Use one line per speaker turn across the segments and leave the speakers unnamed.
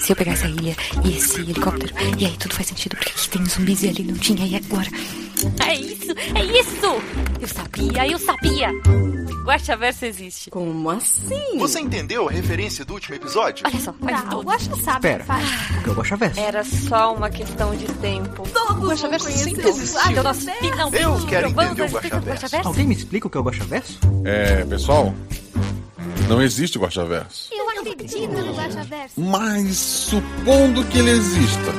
Se eu pegar essa ilha e esse helicóptero, e aí tudo faz sentido, porque aqui tem zumbis e ali não tinha, e agora? É isso, é isso! Eu sabia, eu sabia! Guaxaverso existe.
Como assim?
Você entendeu a referência do último episódio?
Olha só, faz
Não,
tudo.
o Guaxa sabe
Pera.
que faz.
O que é o Guaxaverso?
Era só uma questão de tempo.
Todos vão
Guaxaverso sempre existiu.
o
Então nós finalmente
Eu quero entender o Guaxaverso.
Alguém me explica o que é o Guaxaverso?
É, pessoal, não existe Guaxaverso.
Eu acredito no Guaxaverso.
Mas supondo que ele exista.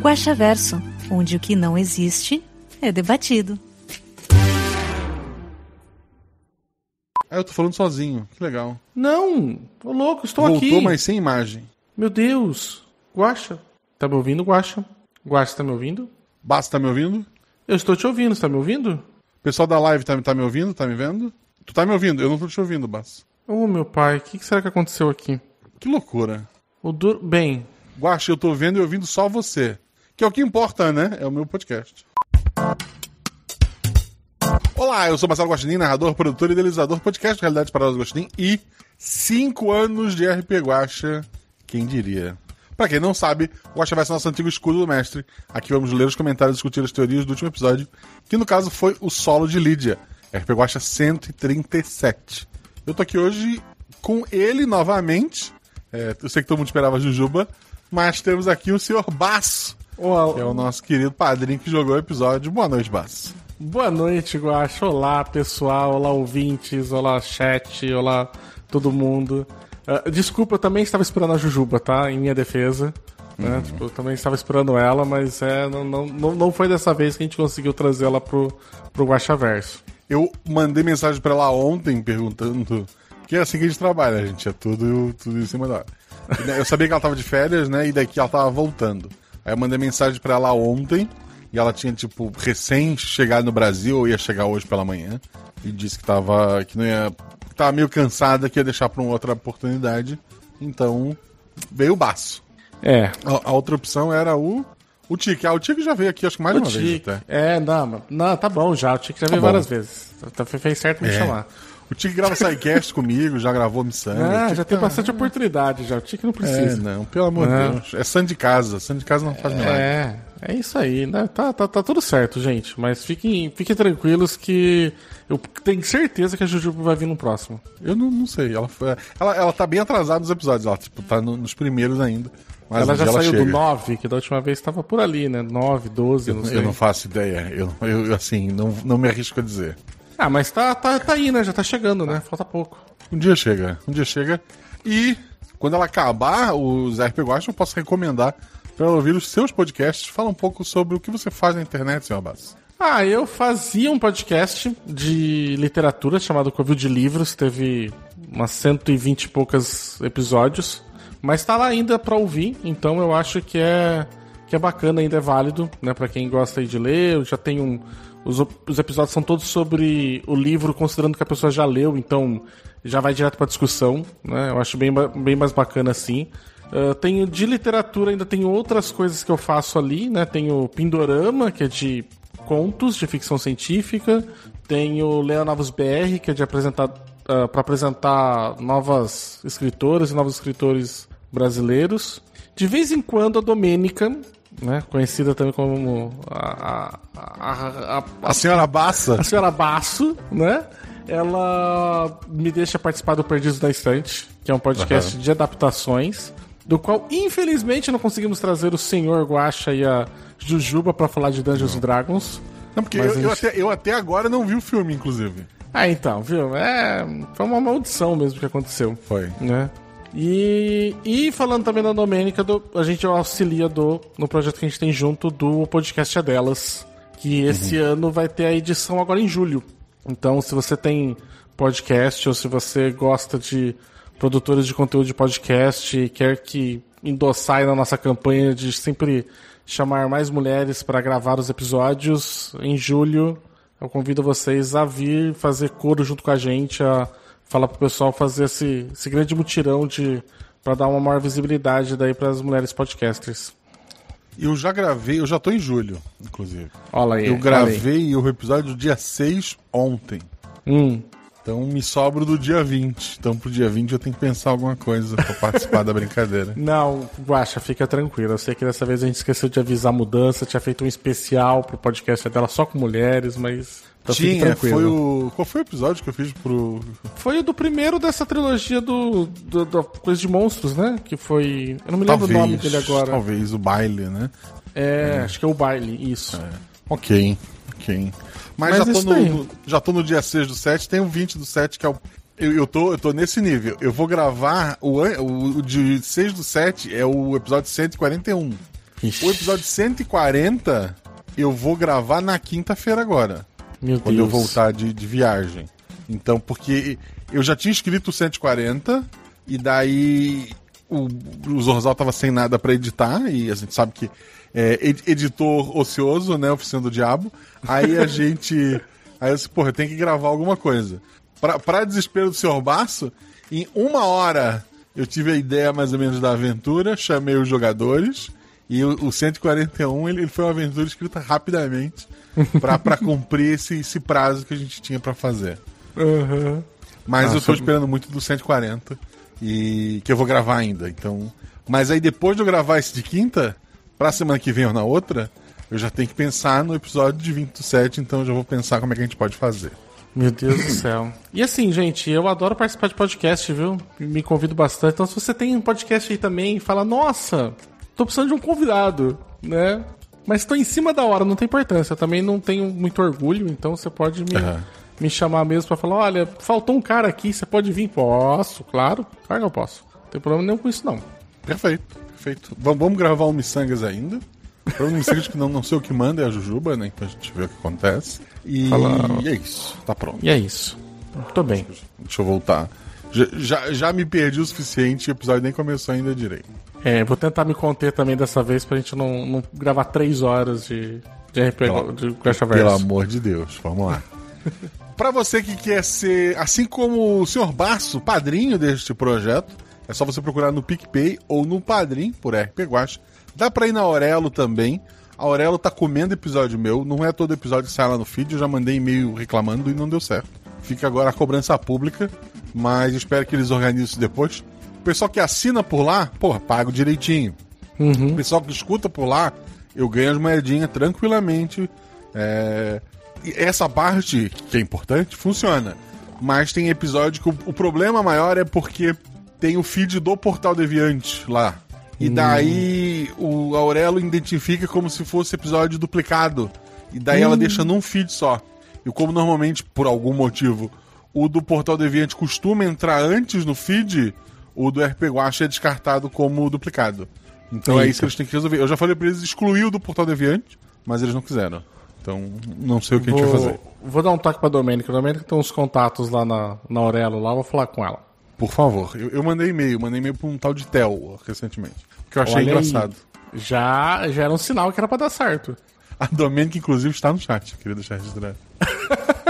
Guaxaverso, onde o que não existe é debatido.
Ah, eu tô falando sozinho. Que legal.
Não, ô louco, estou
Voltou,
aqui.
mas sem imagem.
Meu Deus. Guaxa. Tá me ouvindo, Guaxa? Guaxa, tá me ouvindo?
Basta, tá me ouvindo?
Eu estou te ouvindo, você tá me ouvindo?
Pessoal da live tá, tá me ouvindo? Tá me vendo? Tu tá me ouvindo? Eu não tô te ouvindo, Bas.
Ô, meu pai, o que, que será que aconteceu aqui?
Que loucura.
O dur... Bem,
Guaxa, eu tô vendo e ouvindo só você. Que é o que importa, né? É o meu podcast. Olá, eu sou Marcelo Guaxinim, narrador, produtor e idealizador do podcast Realidade para os Guaxinim e 5 anos de RP Guaxa, quem diria. Pra quem não sabe, o Guaxa vai ser nosso antigo escudo do mestre. Aqui vamos ler os comentários e discutir as teorias do último episódio, que no caso foi o solo de Lídia, RP Guaxa 137. Eu tô aqui hoje com ele novamente. É, eu sei que todo mundo esperava a Jujuba, mas temos aqui o senhor Basso, que é o nosso querido padrinho que jogou o episódio. Boa noite, Basso.
boa noite, Guaxa. Olá, pessoal. Olá, ouvintes. Olá, chat. Olá, todo mundo. Ah, desculpa, eu também estava esperando a Jujuba, tá? Em minha defesa. Né? Tipo, eu também estava esperando ela, mas é, não, não, não, foi dessa vez que a gente conseguiu trazer ela pro, pro Guaxaverso.
Eu mandei mensagem pra ela ontem perguntando. Porque é assim que a gente trabalha, gente. É tudo, tudo em cima da hora. Eu sabia que ela tava de férias, né? E daqui ela tava voltando. Aí eu mandei mensagem pra ela ontem. E ela tinha, tipo, recém chegado no Brasil, ou ia chegar hoje pela manhã. E disse que tava. que não ia. que tava meio cansada, que ia deixar pra uma outra oportunidade. Então, veio o baço.
É,
A, a outra opção era o. O Tique. Ah, o Tique já veio aqui, acho que mais
o
uma vez
Tique.
até.
É, não, não, tá bom já. O Tique já veio
bom.
várias vezes. Tá, fez certo me
É.
chamar.
O Tique grava sidecast comigo, já gravou Missão.
Ah, já tem bastante oportunidade já. O Tique não
É,
precisa.
não, pelo amor de. Deus. É santo de casa. Santo de casa não faz milagre.
É, é isso aí, né? Tá, tá, tá tudo certo, gente. Mas fiquem, fiquem tranquilos que eu tenho certeza que a Jujuba vai vir no próximo.
Eu não, não sei. Ela, foi, ela, ela tá bem atrasada nos episódios. Ela tipo, tá no- nos primeiros ainda. Mas
ela já saiu do
chega.
9, que da última vez estava por ali, né? 9, 12, não sei.
Eu não faço ideia. Eu, eu assim, não, não me arrisco a dizer.
Ah, mas tá, tá, tá aí, né? Já tá chegando, né? Falta pouco.
Um dia chega. Um dia chega. E quando ela acabar os RP Guacha, eu posso recomendar para ela ouvir os seus podcasts. Fala um pouco sobre o que você faz na internet, senhor Abbas.
Ah, eu fazia um podcast de literatura chamado Covil de Livros, teve umas 120 e poucos episódios, mas tá lá ainda pra ouvir, então eu acho que é que é bacana, ainda é válido, né, para quem gosta de ler. Eu já tenho um, os, os episódios são todos sobre o livro, considerando que a pessoa já leu, então já vai direto pra discussão, né? Eu acho bem, bem mais bacana assim. Ah, tenho de literatura, ainda tenho outras coisas que eu faço ali, né? Tenho Pindorama, que é de contos de ficção científica. Tenho Leonovos BR, que é de apresentar para apresentar novas escritoras e novos escritores brasileiros. De vez em quando a Domênica, né, conhecida também como a, a, a, a-
senhora Bassa.
a senhora Basso, né? Ela me deixa participar do Perdidos da Estante, que é um podcast de adaptações, do qual infelizmente não conseguimos trazer o senhor Guaxa e a Jujuba pra falar de Dungeons and Dragons.
Não, porque eu,
a
eu
gente-
até, eu até agora não vi o filme, inclusive.
Ah, então, viu? É, foi uma maldição mesmo que aconteceu.
Foi.
né? E, e falando também da Domênica, do- a gente auxilia do, no projeto que a gente tem junto do podcast é delas, que esse ano vai ter a edição agora em julho. Então, se você tem podcast ou se você gosta de produtores de conteúdo de podcast e quer que endossar aí na nossa campanha de sempre chamar mais mulheres para gravar os episódios, em julho eu convido vocês a vir fazer coro junto com a gente, a falar pro pessoal fazer esse, esse grande mutirão de para dar uma maior visibilidade daí para as mulheres podcasters.
Eu já gravei, eu já tô em julho, inclusive.
Olha aí.
Eu
olha
gravei o episódio dia 6 ontem.
aí. Hum.
Então me sobro do dia 20. Então pro dia 20 eu tenho que pensar alguma coisa pra participar da brincadeira.
Não, Guaxa, fica tranquilo. Eu sei que dessa vez a gente esqueceu de avisar a mudança, tinha feito um especial pro podcast dela só com mulheres, mas. Então
Tinha,
tranquilo.
foi o. Qual foi o episódio que eu fiz pro.
Foi o do primeiro dessa trilogia do, do- da coisa de monstros, né? Que foi. Eu não me lembro o nome dele agora.
Talvez o baile, né?
É, acho que é o baile, isso.
Ok, ok. Mas,
Mas
já, tô no, no- já tô no dia 6 do 7, tem o 20 do 7, que é o. Eu, eu, tô, eu tô nesse nível. Eu vou gravar. O, o, o de 6 do 7 é o episódio 141.
Ixi,
O episódio 140 eu vou gravar na quinta-feira agora.
Meu
quando
Deus.
eu voltar de, de viagem. Então, porque eu já tinha escrito o 140, e daí o, o Zorzal tava sem nada pra editar, e a gente sabe que é ed- editor ocioso, né? Oficina do Diabo. Aí a gente. Aí eu disse, porra, eu tenho que gravar alguma coisa. Pra, pra desespero do Sr. Baço, em uma hora eu tive a ideia mais ou menos da aventura, chamei os jogadores. E o, o 141 ele, ele foi uma aventura escrita rapidamente pra, pra cumprir esse, esse prazo que a gente tinha pra fazer.
Aham.
Mas
Ah,
eu tô
foi-
esperando muito do 140 e que eu vou gravar ainda. Então, mas aí depois de eu gravar esse de quinta, pra semana que vem ou na outra, eu já tenho que pensar no episódio de 27, então eu já vou pensar como é que a gente pode fazer.
Meu Deus do céu. E assim, gente, eu adoro participar de podcast, viu? Me convido bastante. Então, se você tem um podcast aí também, fala, nossa, tô precisando de um convidado, né? Mas tô em cima da hora, não tem importância. Eu também não tenho muito orgulho, então você pode me,
Aham.
Me chamar mesmo pra falar, olha, faltou um cara aqui, você pode vir? Posso, claro. Claro que eu posso. Não tem problema nenhum com isso, não.
Perfeito, perfeito. Vamos, vamos gravar um Missangas ainda. Para um Missangas que não, não sei o que manda é a Jujuba, né? Então a gente vê o que acontece. E,
Fala-
e é isso, tá pronto.
E é isso. Tô bem.
Deixa eu voltar. Já, já, já me perdi o suficiente, o episódio nem começou ainda direito.
É, vou tentar me conter também dessa vez pra gente não, não gravar três horas de, de RPG
Pelo-
de Guaxaverso.
Pelo amor de Deus, vamos lá. Pra você que quer ser, assim como o Sr. Baço, padrinho deste projeto, é só você procurar no PicPay ou no Padrim, por RP Guacha. Dá pra ir na Aurelo também. A Aurelo tá comendo episódio meu, não é todo episódio que sai lá no feed, eu já mandei e-mail reclamando e não deu certo. Fica agora a cobrança pública, mas espero que eles organizem isso depois. O pessoal que assina por lá, porra, pago direitinho. O pessoal que escuta por lá, eu ganho as moedinhas tranquilamente. É, essa parte, que é importante, funciona. Mas tem episódio que o, o problema maior é porque tem o feed do Portal Deviante lá. E daí o Aurelo identifica como se fosse episódio duplicado. E daí ela deixa num feed só. E como normalmente, por algum motivo, o do Portal Deviante costuma entrar antes no feed, o do RP Guacha é descartado como duplicado. Então é
Eita.
isso que eles têm que resolver. Eu já falei pra eles excluir o do Portal Deviante, mas eles não quiseram. Então, não sei o que a gente vai fazer.
vou dar um toque pra Domênica. A Domênica tem uns contatos lá na, na Aurelo, lá, vou falar com ela.
Por favor. Eu, eu mandei e-mail, mandei e-mail pra um tal de Tel recentemente. Que eu achei
Olha aí.
engraçado.
Já, já era um sinal que era pra dar certo.
A Domênica, inclusive, está no chat, queria deixar registrado.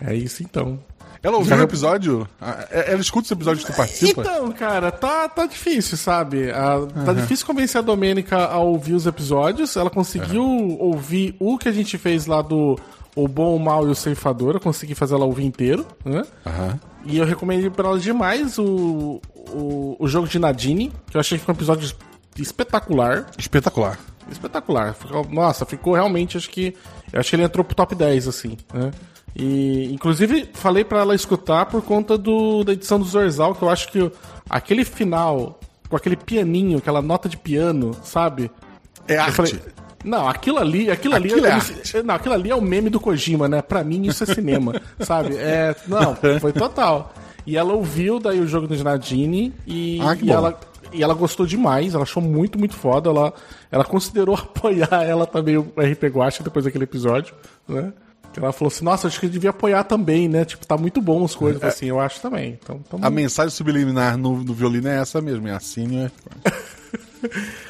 É isso então.
Ela ouviu o episódio? Ah, é- Ela escuta os episódios que tu participa?
Então, cara, tá, tá difícil, sabe? Ah, Tá difícil convencer a Domênica a ouvir os episódios. Ela conseguiu ouvir o que a gente fez lá do O Bom, o Mal e o Ceifador. Eu consegui fazer ela ouvir inteiro, né?
Aham.
E eu recomendei pra ela demais o, o, o jogo de Nadine, que eu achei que foi um episódio espetacular.
Espetacular.
Espetacular. Nossa, ficou realmente, acho que. Eu acho que ele entrou pro top 10, assim, né? E, inclusive, falei pra ela escutar por conta do, da edição do Zorzal, que eu acho que aquele final, com aquele pianinho, aquela nota de piano, sabe?
É
Eu
arte.
falei, não, aquilo ali, aquilo ali,
Aquilo é
me-
arte.
não, aquilo ali é o meme do Kojima, né? Pra mim isso é cinema, sabe? É, não, foi total. E ela ouviu daí o jogo do Nadine e,
Ah,
e ela e ela gostou demais, ela achou muito, muito foda. Ela, ela considerou apoiar ela também, o RP Guacha, depois daquele episódio, né? Que Ela falou assim, nossa, acho que eu devia apoiar também, né? Tipo, tá muito bom as coisas. Falei assim, eu acho também. Então, tamo-
A mensagem subliminar no, no violino é essa mesmo, é assim, é...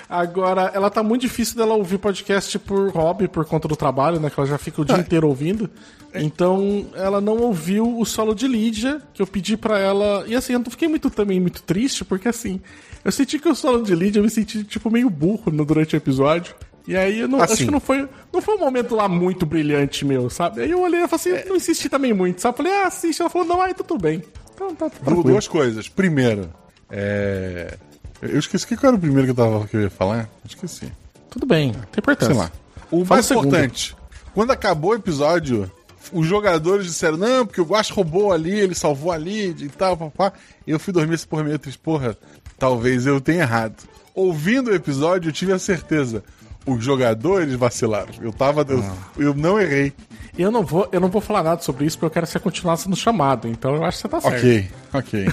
Agora, ela tá muito difícil dela ouvir podcast por hobby, por conta do trabalho, né? Que ela já fica o dia inteiro ouvindo. Então, ela não ouviu o solo de Lídia, que eu pedi pra ela. E assim, eu não fiquei muito também muito triste, porque assim, eu senti que o solo de Lídia, eu me senti, tipo, meio burro durante o episódio. E aí eu não,
Assim.
acho que não foi, não foi um momento lá muito brilhante meu, sabe? Aí eu olhei e falei assim, não insisti também muito, sabe? Falei, ah, assiste. Ela falou, não, aí tá tudo bem. Então tá, tranquilo.
Duas coisas. Primeiro, é... Eu esqueci o que era o primeiro que eu, tava, que eu ia falar. Esqueci.
Tudo bem, tem importância.
Sei lá. O
Fala
mais
o
importante, quando acabou o episódio, os jogadores disseram, não, porque o Guax roubou ali, ele salvou ali e tal, papá. Eu fui dormir esse porra meio triste, porra, talvez eu tenha errado. Ouvindo o episódio, eu tive a certeza. Os jogadores vacilaram. Eu tava. Eu, eu não errei.
Eu não, vou, eu não vou falar nada sobre isso porque eu quero que você continuasse no chamado. Então eu acho que você tá certo.
Ok, ok.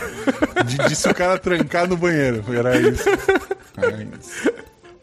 D- Disse o cara trancar no banheiro. Era isso. Era isso.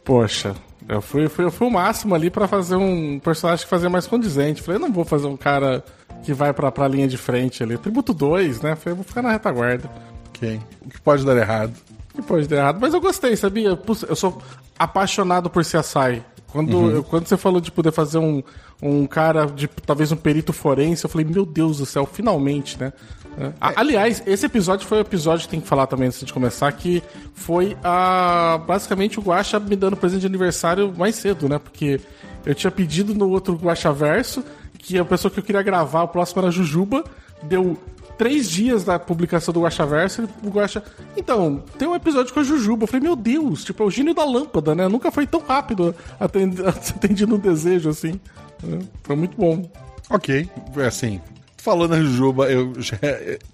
Poxa, eu fui, fui, eu fui o máximo ali pra fazer um personagem que fazia mais condizente. Falei, eu não vou fazer um cara que vai pra, pra linha de frente ali. Tributo 2, né? Falei, eu vou ficar na retaguarda.
Ok. O que pode dar errado?
Que pode dar errado. Mas eu gostei, sabia? Eu sou apaixonado por CSI. Quando, eu- quando você falou de poder fazer um, um cara, de talvez um perito forense, eu falei, meu Deus do céu, finalmente, né? É. A- Aliás, esse episódio foi o episódio, tem que falar também antes de começar, que foi a, basicamente o Guaxa me dando presente de aniversário mais cedo, né? Porque eu tinha pedido no outro Guaxa Verso que a pessoa que eu queria gravar, o próximo era a Jujuba, deu três dias da publicação do Guaxaverso, o Guaxa. Então, tem um episódio com a Jujuba. Eu falei, meu Deus, tipo, é o gênio da lâmpada, né? Nunca foi tão rápido atendido um desejo assim. É, Foi muito bom.
Ok, é assim. Falando a Jujuba, eu já,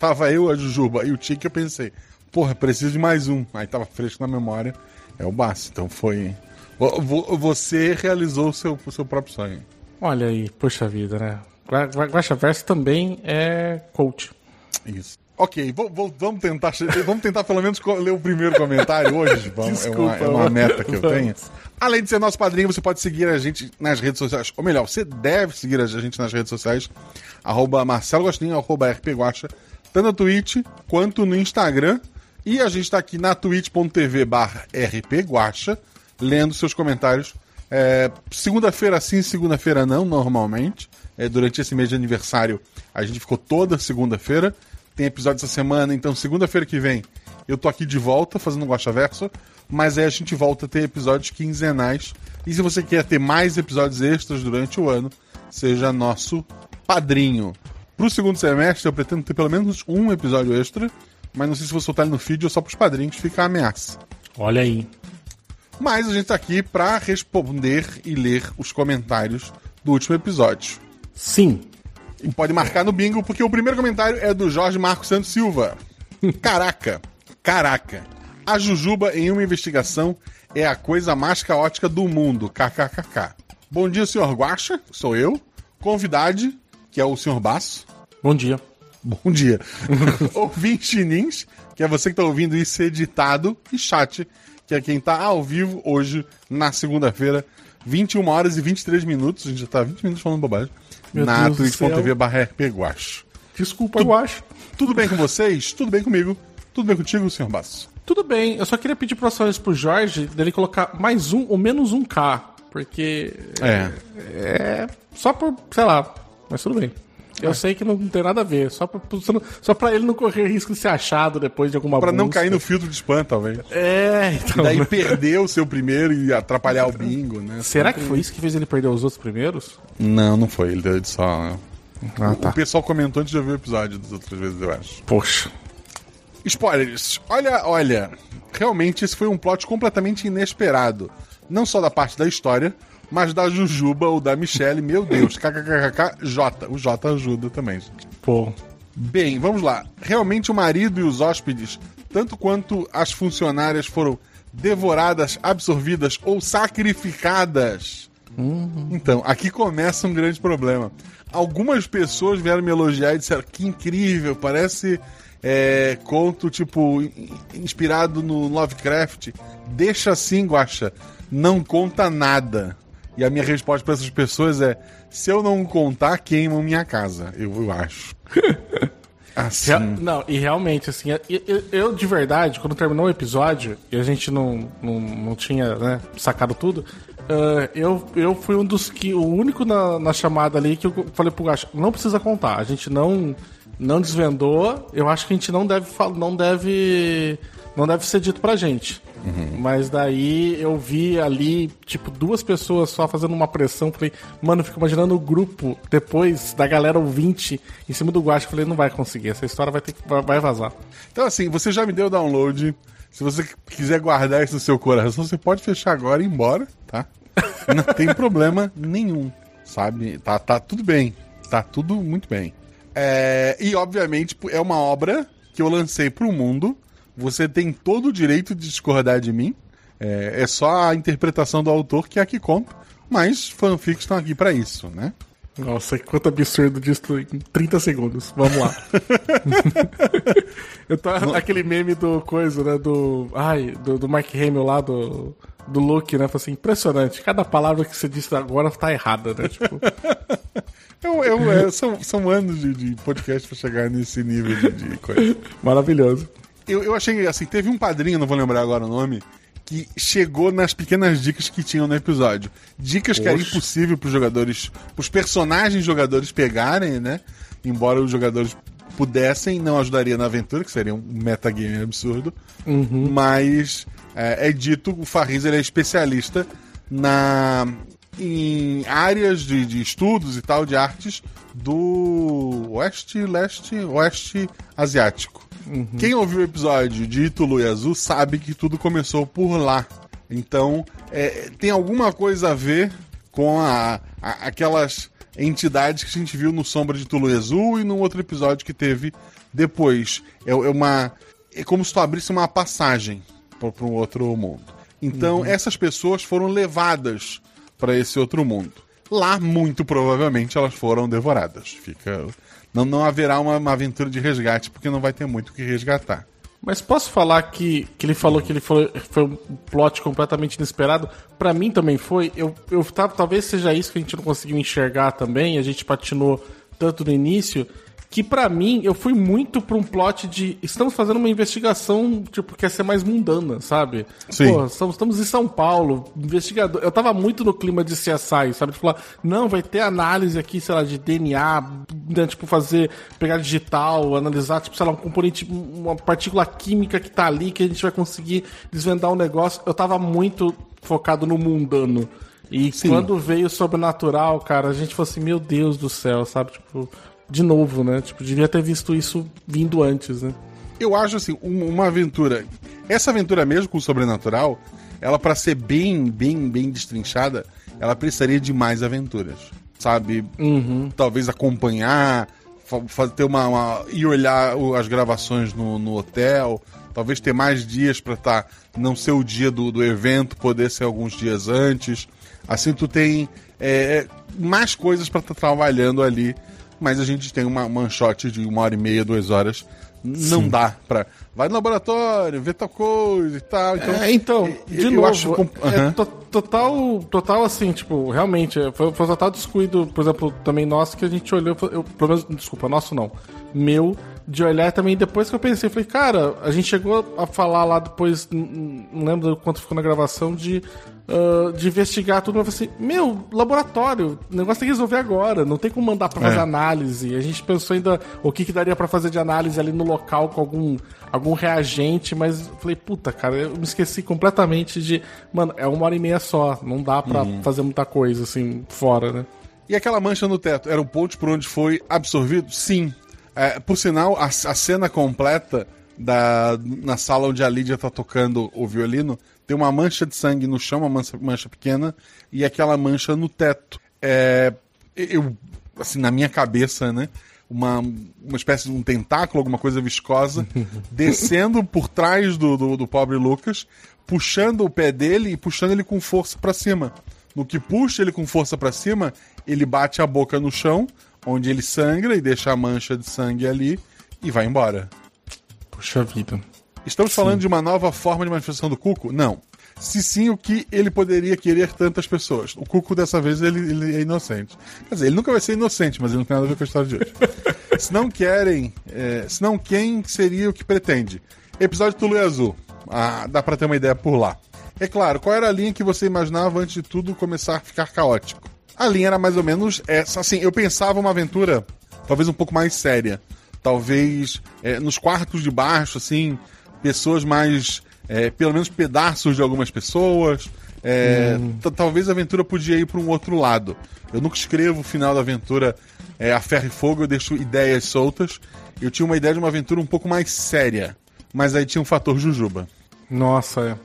tava eu, a Jujuba e o Tique, eu pensei, porra, preciso de mais um. Aí tava fresco na memória, é o Baço. Então foi. vo- vo- Você realizou o seu, o seu próprio sonho.
Olha aí, poxa vida, né? Gua- Gua- Guaxaverso também é coach.
Isso. Ok, vo- vo- vamos tentar. Vamos tentar pelo menos ler o primeiro comentário hoje. Vamos, é, uma,
Desculpa,
é uma meta que eu
Vamos.
tenho. Além de ser nosso padrinho, você pode seguir a gente nas redes sociais. Ou melhor, você deve seguir a gente nas redes sociais. Arroba Marcelo Gostinho, arroba RP Guacha, tanto no Twitch quanto no Instagram. E a gente tá aqui na twitch.tv barra RP Guacha, lendo seus comentários. É, segunda-feira sim, segunda-feira não, normalmente. É, durante esse mês de aniversário, a gente ficou toda segunda-feira. Tem episódio essa semana, então segunda-feira que vem eu tô aqui de volta fazendo um Guacha Verso, mas aí a gente volta a ter episódios quinzenais. E se você quer ter mais episódios extras durante o ano, seja nosso padrinho. Pro segundo semestre, eu pretendo ter pelo menos um episódio extra, mas não sei se vou soltar ele no feed ou só pros padrinhos, fica a ameaça.
Olha aí.
Mas a gente tá aqui pra responder e ler os comentários do último episódio.
Sim.
E pode marcar no bingo, porque o primeiro comentário é do Jorge Marcos Santos Silva. Caraca, caraca. A Jujuba em uma investigação é a coisa mais caótica do mundo. KKKK. Bom dia, senhor Guaxa, sou eu. Convidade, que é o senhor Baço.
Bom dia.
Bom dia. Ouvinte Nins, que é você que tá ouvindo isso editado. E chat, que é quem tá ao vivo hoje, na segunda-feira, 21 horas e 23 minutos. A gente já tá 20 minutos falando bobagem. Na twitch.tv barra.
Desculpa, eu acho.
Tudo bem com vocês? Tudo bem comigo? Tudo bem contigo, senhor Basso?
Tudo bem, eu só queria pedir próximas pro Jorge dele colocar mais um ou menos um K. Porque
É.
é só por, sei lá, mas tudo bem. Eu sei que não tem nada a ver, só pra, só pra ele não correr risco de ser achado depois de alguma
Pra não
busca.
cair no filtro de spam, talvez.
É, então.
Daí perder o seu primeiro e atrapalhar o bingo, né?
Será que foi isso que fez ele perder os outros primeiros?
Não, não foi. Ele deu de só.
Ah,
O pessoal comentou antes de ouvir o episódio das outras vezes, eu acho.
Poxa.
Spoilers. Olha, olha. Realmente esse foi um plot completamente inesperado. Não só da parte da história, mas da Jujuba ou da Michelle. Meu Deus. KKKK J. O J ajuda também, gente.
Pô.
Bem, vamos lá. Realmente o marido e os hóspedes, tanto quanto as funcionárias, foram devoradas, absorvidas ou sacrificadas. Então, aqui começa um grande problema. Algumas pessoas vieram me elogiar e disseram que incrível, parece é, conto tipo in- inspirado no Lovecraft. Deixa assim, Guaxa, não conta nada. E a minha resposta para essas pessoas é: se eu não contar, queimam minha casa. Eu, eu acho. Assim.
Real- não, e realmente, assim, eu, eu- eu, de verdade, quando terminou o episódio e a gente não, não, não tinha né, sacado tudo, ah, eu, eu fui um dos que. O único na, na chamada ali que eu falei pro Gacho, não precisa contar. A gente não, não desvendou. Eu acho que a gente não deve não deve. Não deve ser dito pra gente. Mas daí eu vi ali, tipo, duas pessoas só fazendo uma pressão. Falei, mano, eu fico imaginando o grupo depois da galera ouvinte em cima do Guacha. Falei, não vai conseguir, essa história vai ter que vai vazar.
Então, assim, você já me deu o download. Se você quiser guardar isso no seu coração, você pode fechar agora e ir embora, tá? Não tem problema nenhum, sabe? Tá, tá tudo bem. Tá tudo muito bem. É, e, obviamente, é uma obra que eu lancei pro mundo. Você tem todo o direito de discordar de mim. É, é só a interpretação do autor que é a que conta. Mas fanfics estão aqui para isso, né?
Nossa, quanto absurdo disso em 30 segundos. Vamos lá. eu tô, aquele meme do coisa, né? Do. Ai, do, do Mark Hamill lá, do. Do Luke, né? Falei assim, impressionante. Cada palavra que você disse agora tá errada, né? Tipo.
Eu, eu, eu, são, são anos de, de podcast pra chegar nesse nível de, de coisa.
Maravilhoso.
Eu, eu achei assim, teve um padrinho, não vou lembrar agora o nome, que chegou nas pequenas dicas que tinham no episódio. Dicas que era impossível pros jogadores, pros personagens jogadores pegarem, né? Embora os jogadores pudessem, não ajudaria na aventura, que seria um metagame absurdo. Mas é, é dito, o Farriz ele é especialista na em áreas de, de estudos e tal, de artes do oeste, leste, oeste asiático. Quem ouviu o episódio de Ítalo e Azul sabe que tudo começou por lá. Então, é, tem alguma coisa a ver com a, a- aquelas entidades que a gente viu no Sombra de Tulu e Azul e num outro episódio que teve depois. É, é uma. É como se tu abrisse uma passagem para um outro mundo. Então, essas pessoas foram levadas para esse outro mundo. Lá, muito provavelmente, elas foram devoradas. Fica. Não, não haverá uma, uma aventura de resgate, porque não vai ter muito o que resgatar.
Mas posso falar que, que ele falou que ele falou, foi um plot completamente inesperado? Pra mim também foi. Eu, eu tava, talvez seja isso que a gente não conseguiu enxergar também. A gente patinou tanto no início. Que pra mim, eu fui muito pra um plot de. Estamos fazendo uma investigação, tipo, que quer ser mais mundana, sabe?
Sim.
Pô, estamos, estamos em São Paulo, investigador. Eu tava muito no clima de CSI, sabe? De falar, não, vai ter análise aqui, sei lá, de DNA, né, tipo, fazer, pegar digital, analisar, tipo, sei lá, um componente, uma partícula química que tá ali, que a gente vai conseguir desvendar um negócio. Eu tava muito focado no mundano. E
Sim.
quando veio o sobrenatural, cara, a gente falou assim, meu Deus do céu, sabe? Tipo, de novo, né? Tipo, devia ter visto isso vindo antes, né?
Eu acho assim, um- uma aventura. Essa aventura mesmo com o sobrenatural, ela para ser bem, bem, bem destrinchada, ela precisaria de mais aventuras. Sabe? Talvez acompanhar, fa- fa- ter uma, uma- ir olhar as gravações no, no hotel, talvez ter mais dias para estar, não ser o dia do, do evento, poder ser alguns dias antes. Assim tu tem é, mais coisas para estar trabalhando ali, mas a gente tem uma shot de uma hora e meia, duas horas. Não dá pra. Vai no laboratório, vê tal coisa e tal. Então,
É, então, de
eu
novo,
acho com-
é total, total assim, tipo, realmente, é, foi, foi total descuido, por exemplo, também nosso, que a gente olhou, eu, pelo menos, desculpa, nosso não, meu, de olhar também, depois que eu pensei, falei, cara, a gente chegou a falar lá depois, não lembro quanto ficou na gravação, de, ah, de investigar tudo, mas eu falei assim, meu, laboratório, o negócio tem que resolver agora, não tem como mandar pra fazer
É.
análise, a gente pensou ainda o que, que daria pra fazer de análise ali no local com algum, algum reagente, mas falei, puta, cara, eu me esqueci completamente de. Mano, é uma hora e meia só, não dá pra fazer muita coisa assim fora, né?
E aquela mancha no teto, era o ponto por onde foi absorvido? Sim. É, por sinal, a, a cena completa da, na sala onde a Lídia tá tocando o violino, tem uma mancha de sangue no chão, uma mancha, mancha pequena, e aquela mancha no teto. É, eu, assim, na minha cabeça, né? Uma, uma espécie de um tentáculo, alguma coisa viscosa, descendo por trás do, do, do pobre Lucas, puxando o pé dele e puxando ele com força pra cima. No que puxa ele com força pra cima, ele bate a boca no chão, onde ele sangra e deixa a mancha de sangue ali e vai embora.
Puxa vida.
Estamos falando de uma nova forma de manifestação do Cuco? Não. Se sim, o que ele poderia querer tantas pessoas? O Cuco, dessa vez, ele, ele é inocente. Quer dizer, ele nunca vai ser inocente, mas ele não tem nada a ver com a história de hoje. se não querem, é, se não, quem seria o que pretende? Episódio Tulu e Azul. Ah, dá pra ter uma ideia por lá. É claro, qual era a linha que você imaginava antes de tudo começar a ficar caótico? A linha era mais ou menos essa. Assim, eu pensava uma aventura talvez um pouco mais séria. Talvez é, nos quartos de baixo, assim, pessoas mais é, pelo menos pedaços de algumas pessoas. É, t- Talvez a aventura podia ir para um outro lado. Eu nunca escrevo o final da aventura é, a ferro e fogo, eu deixo ideias soltas. Eu tinha uma ideia de uma aventura um pouco mais séria, mas aí tinha um fator Jujuba.
Nossa, é.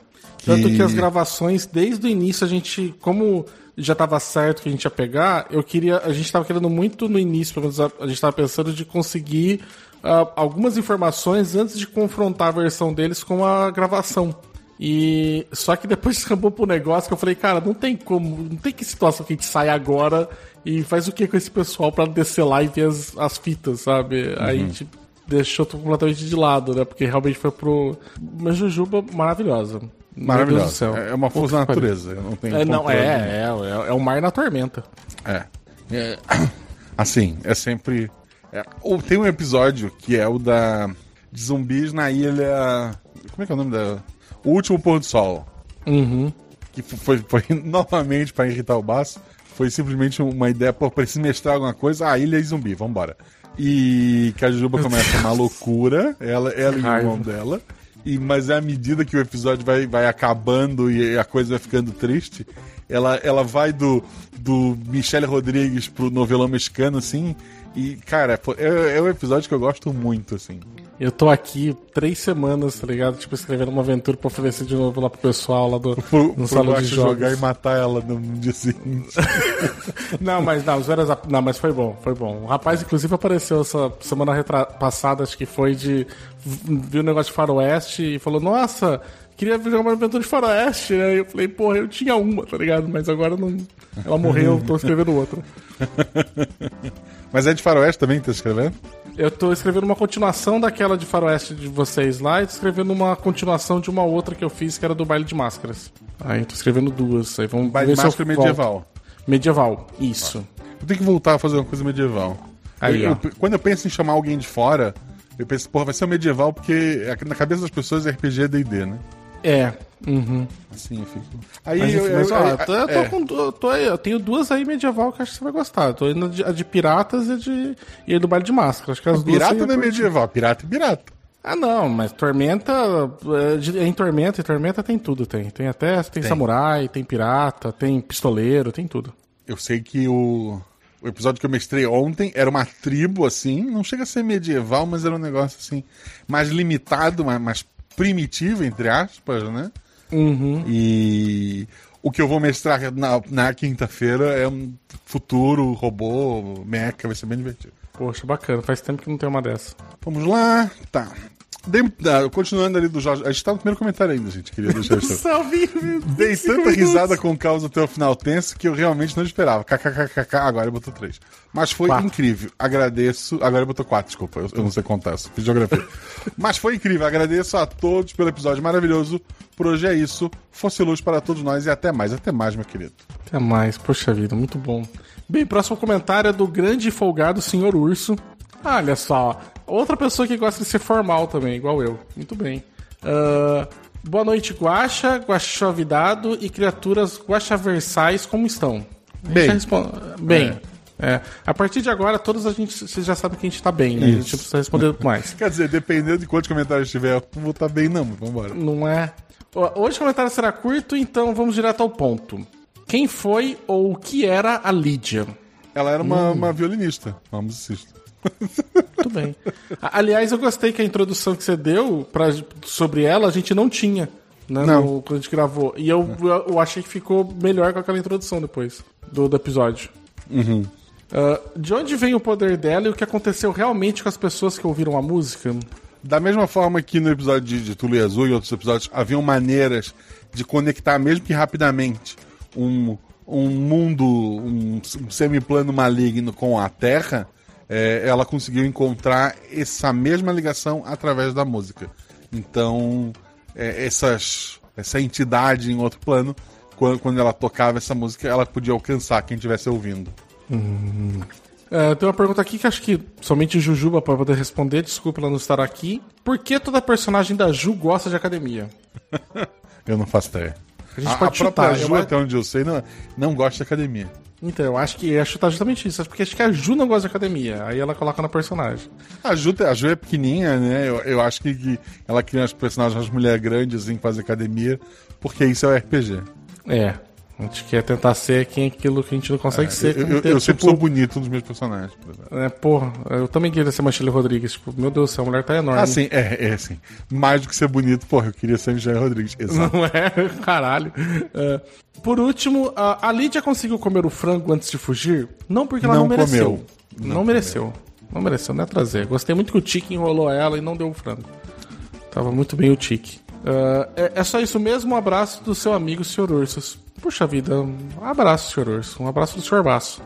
Tanto que as gravações, desde o início, a gente, como já tava certo que a gente ia pegar, eu queria. A gente tava querendo muito no início, pelo menos a, a gente tava pensando de conseguir ah, algumas informações antes de confrontar a versão deles com a gravação. E só que depois descambou pro negócio que eu falei, cara, não tem como, não tem que situação que a gente sai agora e faz o que com esse pessoal pra descer lá e ver as, as fitas, sabe? Aí a gente deixou tudo completamente de lado, né? Porque realmente foi pro. Mas Jujuba maravilhosa.
Maravilhosa.
céu.
É uma força da natureza. Não tem
É, não, é, é, é, é o mar na tormenta.
É. É, Assim, é sempre. É, ou tem um episódio que é o da. De zumbis na ilha. Como é que é o nome da. O último pôr do sol.
Uhum.
Que foi, foi novamente pra irritar o baço. Foi simplesmente uma ideia, pô, preciso mestrar alguma coisa. Ah, ilha e zumbi, vambora. E que a Jujuba começa uma loucura, ela, ela e o irmão dela. E, mas à medida que o episódio vai, vai acabando e a coisa vai ficando triste, ela, ela vai do, do Michele Rodrigues pro novelão mexicano, assim. E, cara, é, é um episódio que eu gosto muito, assim.
Eu tô aqui três semanas, tá ligado? Tipo, escrevendo uma aventura pra oferecer de novo lá pro pessoal lá do
Pro,
no
pro
salão de jogos.
jogar e matar ela no, dia seguinte.
Não, mas não, os veras, não, mas foi bom, foi bom. O rapaz, inclusive, apareceu essa semana passada, acho que foi de. viu o negócio de faroeste e falou, nossa, queria jogar uma aventura de faroeste. Aí eu falei, porra, eu tinha uma, tá ligado? Mas agora não. Ela morreu, tô escrevendo outra.
Mas é de faroeste também que tá escrevendo?
Eu tô escrevendo uma continuação daquela de faroeste de vocês lá e tô escrevendo uma continuação de uma outra que eu fiz, que era do baile de máscaras. Aí eu tô escrevendo duas. Aí vamos
Baile
ver
de máscara
volto.
medieval.
Medieval, isso.
Eu tenho que voltar a fazer uma coisa medieval.
Aí,
Eu- eu- quando eu penso em chamar alguém de fora, eu penso, porra, vai ser um medieval, porque é- na cabeça das pessoas RPG é D&D, né?
É. Uhum.
Assim, eu fico... Aí
Mas,
eu,
mas,
eu-
ó,
eu-
eu tô, eu tô
é.
com eu tô aí, eu tenho duas aí medieval que eu acho que você vai gostar. Eu tô indo de, a de piratas e, de, e a do baile de máscara. Acho que as duas
Pirata não é medieval, pirata é pirata.
Ah, não, mas Tormenta. é, Em Tormenta e Tormenta tem tudo, tem. Tem até. Tem, samurai, tem pirata, tem pistoleiro, tem tudo.
Eu sei que o, o episódio que eu mestrei ontem era uma tribo, assim, não chega a ser medieval, mas era um negócio, assim, mais limitado, mais, mais primitivo, entre aspas, né?
Uhum.
E o que eu vou mestrar na, na quinta-feira é um futuro robô, mecha, vai ser bem divertido.
Poxa, bacana. Faz tempo que não tem uma dessa.
Vamos lá, tá. Dei- ah, continuando ali do Jorge. A gente tá no primeiro comentário ainda, gente. Queria deixar isso.
Salve!
Dei tanta risada com o caos até o final tenso que eu realmente não esperava. KKKKK, agora ele botou três. Mas foi
Quatro.
incrível. Agradeço. Agora ele botou quatro, desculpa. Eu, eu não sei contar, só fiz geografia. Mas foi incrível. Agradeço a todos pelo episódio maravilhoso. Por hoje é isso. Fosse luz para todos nós e até mais. Até mais, meu querido.
Até mais, poxa vida, muito bom. Bem, próximo comentário é do grande e folgado Senhor Urso. Olha só, outra pessoa que gosta de ser formal também, igual eu. Muito bem. Ah, boa noite, Guaxa, Guaxavidado e criaturas guaxaversais, como estão?
Bem.
já respon- Bem. é. A partir de agora, todos a gente, vocês já sabem que a gente tá bem, né? A gente
Isso.
não precisa responder mais.
Quer dizer, dependendo de quantos comentários tiver, eu não vou estar bem, não. mas Vambora.
Não é? Hoje o comentário será curto, então vamos direto ao ponto. Quem foi ou o que era a Lídia?
Ela era uma, uma violinista, uma musicista.
Muito bem. Aliás, eu gostei que a introdução que você deu pra, sobre ela a gente não tinha. Né,
Não.
no- quando a gente gravou. E eu, eu, achei que ficou melhor com aquela introdução depois do, do episódio. Ah, de onde vem o poder dela e o que aconteceu realmente com as pessoas que ouviram a música?
Da mesma forma que no episódio de, de e Azul e outros episódios haviam maneiras de conectar, mesmo que rapidamente, um, um mundo, um, um semiplano maligno com a Terra, é, ela conseguiu encontrar essa mesma ligação através da música. Então, é, essas, essa entidade em outro plano, quando, quando ela tocava essa música, ela podia alcançar quem estivesse ouvindo.
Ah, tem uma pergunta aqui que acho que somente Jujuba pode poder responder. Desculpa ela não estar aqui. Por que toda personagem da Ju gosta de academia?
Eu não faço ideia.
A gente
A, a própria
chutar.
Ju,
eu-
até onde eu sei, não, não gosta de academia.
Então, eu acho que ia chutar justamente isso. Porque acho que a Ju não gosta de academia. Aí ela coloca na personagem.
A Ju, a Ju é pequenininha, né? Eu, eu acho que, que ela cria as personagens, as mulheres grandes, assim, que fazem academia, porque isso é o RPG.
É. A gente quer tentar ser quem aquilo que a gente não consegue ser.
Eu, eu, eu sempre
tipo,
sou bonito nos meus personagens.
É, porra, eu também queria ser Michelle Rodrigues. Tipo, meu Deus do céu, a mulher tá enorme.
Ah, sim, é, é assim. Mais do que ser bonito, porra, eu queria ser Michelle Rodrigues. Exato.
Não é? Caralho. É. Por último, a, a Lídia conseguiu comer o frango antes de fugir? Não porque ela não,
Não
mereceu.
comeu.
Não,
Não
mereceu. Não mereceu, não é trazer. Gostei muito que o Tique enrolou ela e não deu o frango. Tava muito bem o Tique. Ah, é, é só isso mesmo. Um abraço do seu amigo, Sr. Ursos. Puxa vida, um abraço, Sr. Urso. Um abraço do Sr. Baço.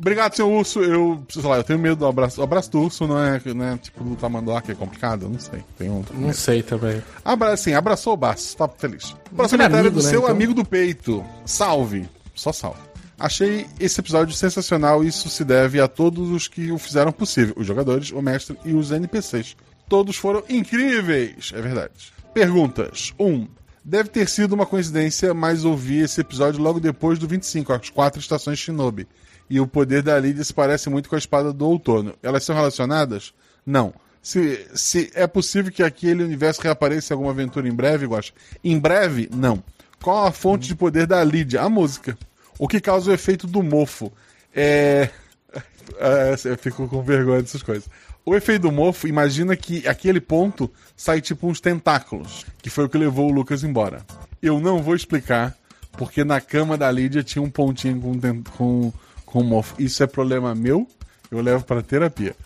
Obrigado, seu urso. Eu, sei lá, eu tenho medo do abraço. O abraço do urso não é, não é tipo do tamanduá, que é complicado? Eu não sei. Tem um.
Não sei também.
Abra, sim, abraçou o baço, tá feliz. Próximo
é
comentário
amigo,
do
né,
seu
então?
amigo do peito. Salve. Só salve. Achei esse episódio sensacional e isso se deve a todos os que o fizeram possível: os jogadores, o mestre e os NPCs. Todos foram incríveis, é verdade. Perguntas: 1. Um, deve ter sido uma coincidência, mas ouvi esse episódio logo depois do 25, as quatro estações Shinobi. E o poder da Lydia se parece muito com a espada do outono. Elas são relacionadas? Não. Se, se é possível que aquele universo reapareça em alguma aventura em breve, Guaxa? Em breve, não. Qual a fonte de poder da Lydia? A música. O que causa o efeito do mofo? É. é, eu fico com vergonha dessas coisas. O efeito do mofo, imagina que aquele ponto sai tipo uns tentáculos, que foi o que levou o Lucas embora. Eu não vou explicar, porque na cama da Lídia tinha um pontinho com, com, com mofo. Isso é problema meu, eu levo pra terapia.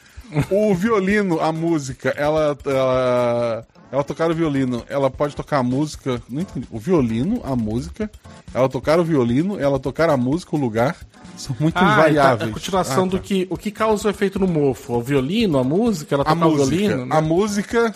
O violino, a música, ela, ela, ela tocar o violino, ela pode tocar a música. Não entendi. O violino, a música, ela tocar o violino, ela tocar a música, o lugar, são muito
Ah,
variáveis.
tá, a continuação
Ah,
do
tá.
que. O que causa o efeito no mofo? O violino, a música? Ela
a
toca o violino? né?
a música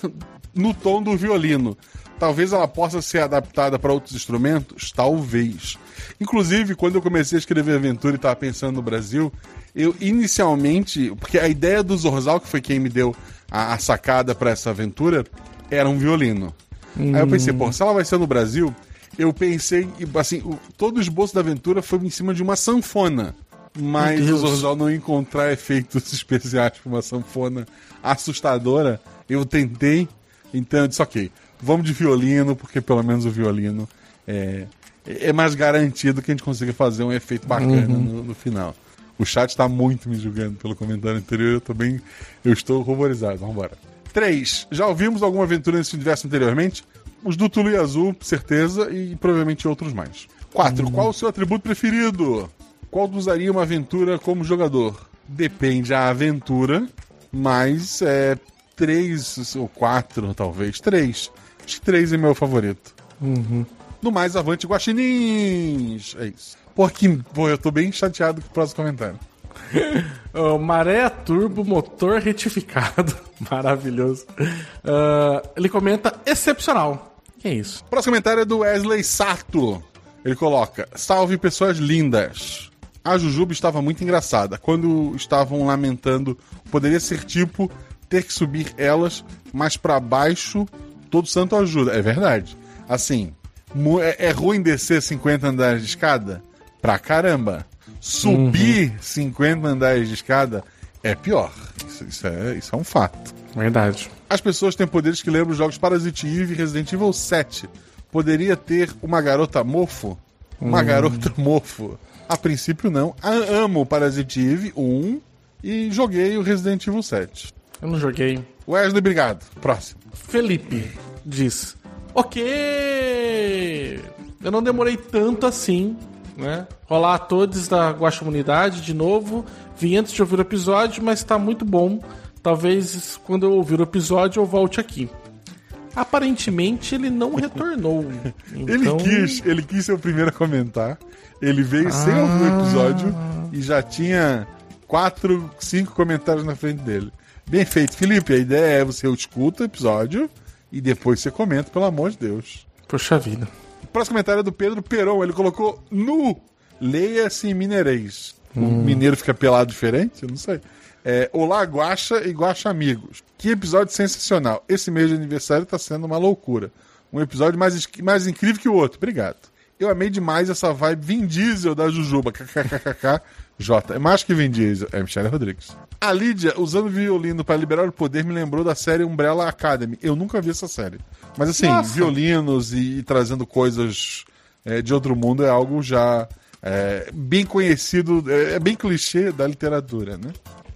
no tom do violino. Talvez ela possa ser adaptada para outros instrumentos? Talvez. Inclusive, quando eu comecei a escrever aventura e estava pensando no Brasil, eu inicialmente. Porque a ideia do Zorzal, que foi quem me deu a, a sacada para essa aventura, era um violino. Aí eu pensei, pô, se ela vai ser no Brasil, eu pensei, e, assim, o- todo o esboço da aventura foi em cima de uma sanfona. Mas o. Zorzal não encontrar efeitos especiais para uma sanfona assustadora, eu tentei, então eu disse, ok, vamos de violino, porque pelo menos o violino é, é mais garantido que a gente consiga fazer um efeito bacana no, no final. O chat está muito me julgando pelo comentário anterior, eu tô bem. Eu estou ruborizado. Vamos embora. 3. Já ouvimos alguma aventura nesse universo anteriormente? Os do Tulu e Azul, certeza, e provavelmente outros mais. 4. Qual o seu atributo preferido? Qual usaria uma aventura como jogador? Depende a aventura, mas é 3 ou 4, talvez. 3. Acho que 3 é meu favorito. No mais, avante guaxinins! É isso. Pô, que, pô, eu tô bem chateado com o próximo comentário.
Ó, Maré Turbo Motor Retificado. Maravilhoso. Ah, ele comenta excepcional. É isso?
O próximo comentário é do Wesley Sato. Ele coloca: Salve pessoas lindas. A Jujuba estava muito engraçada. Quando estavam lamentando, poderia ser tipo ter que subir elas, mas pra baixo todo santo ajuda. É verdade. Assim, é, é ruim descer 50 andares de escada? Pra caramba. Subir 50 andares de escada é pior. Isso, isso é, isso é um fato.
Verdade.
As pessoas têm poderes que lembram os jogos Parasite Eve e Resident Evil 7. Poderia ter uma garota mofo? Uma garota mofo? A princípio, não. A- amo o Parasite Eve 1 e joguei o Resident Evil 7.
Eu não joguei.
Wesley, obrigado. Próximo.
Felipe diz: Ok, eu não demorei tanto assim, né? Rolar a todos da Guaxamunidade de novo. Vim antes de ouvir o episódio, mas tá muito bom. Talvez quando eu ouvir o episódio eu volte aqui. Aparentemente ele não retornou.
Ele
Então,
quis, ele quis ser o primeiro a comentar. Ele veio sem ouvir o episódio e já tinha quatro, cinco comentários na frente dele. Bem feito, Felipe. A ideia é você escuta o episódio e depois você comenta, pelo amor de Deus.
Poxa vida.
O próximo comentário é do Pedro Peron. Ele colocou nu. Leia-se em mineirês. O mineiro fica pelado diferente? Eu não sei. É, Olá, Guaxa e Guaxa Amigos. Que episódio sensacional. Esse mês de aniversário tá sendo uma loucura. Um episódio mais, mais incrível que o outro. Obrigado. Eu amei demais essa vibe Vin Diesel da Jujuba. KKKK. J. É mais que Vin Diesel. É Michelle Rodrigues. A Lídia, usando violino para liberar o poder, me lembrou da série Umbrella Academy. Eu nunca vi essa série. Mas assim,
Nossa.
violinos e, e trazendo coisas é, de outro mundo é algo já é, bem conhecido, é, é bem clichê da literatura, né?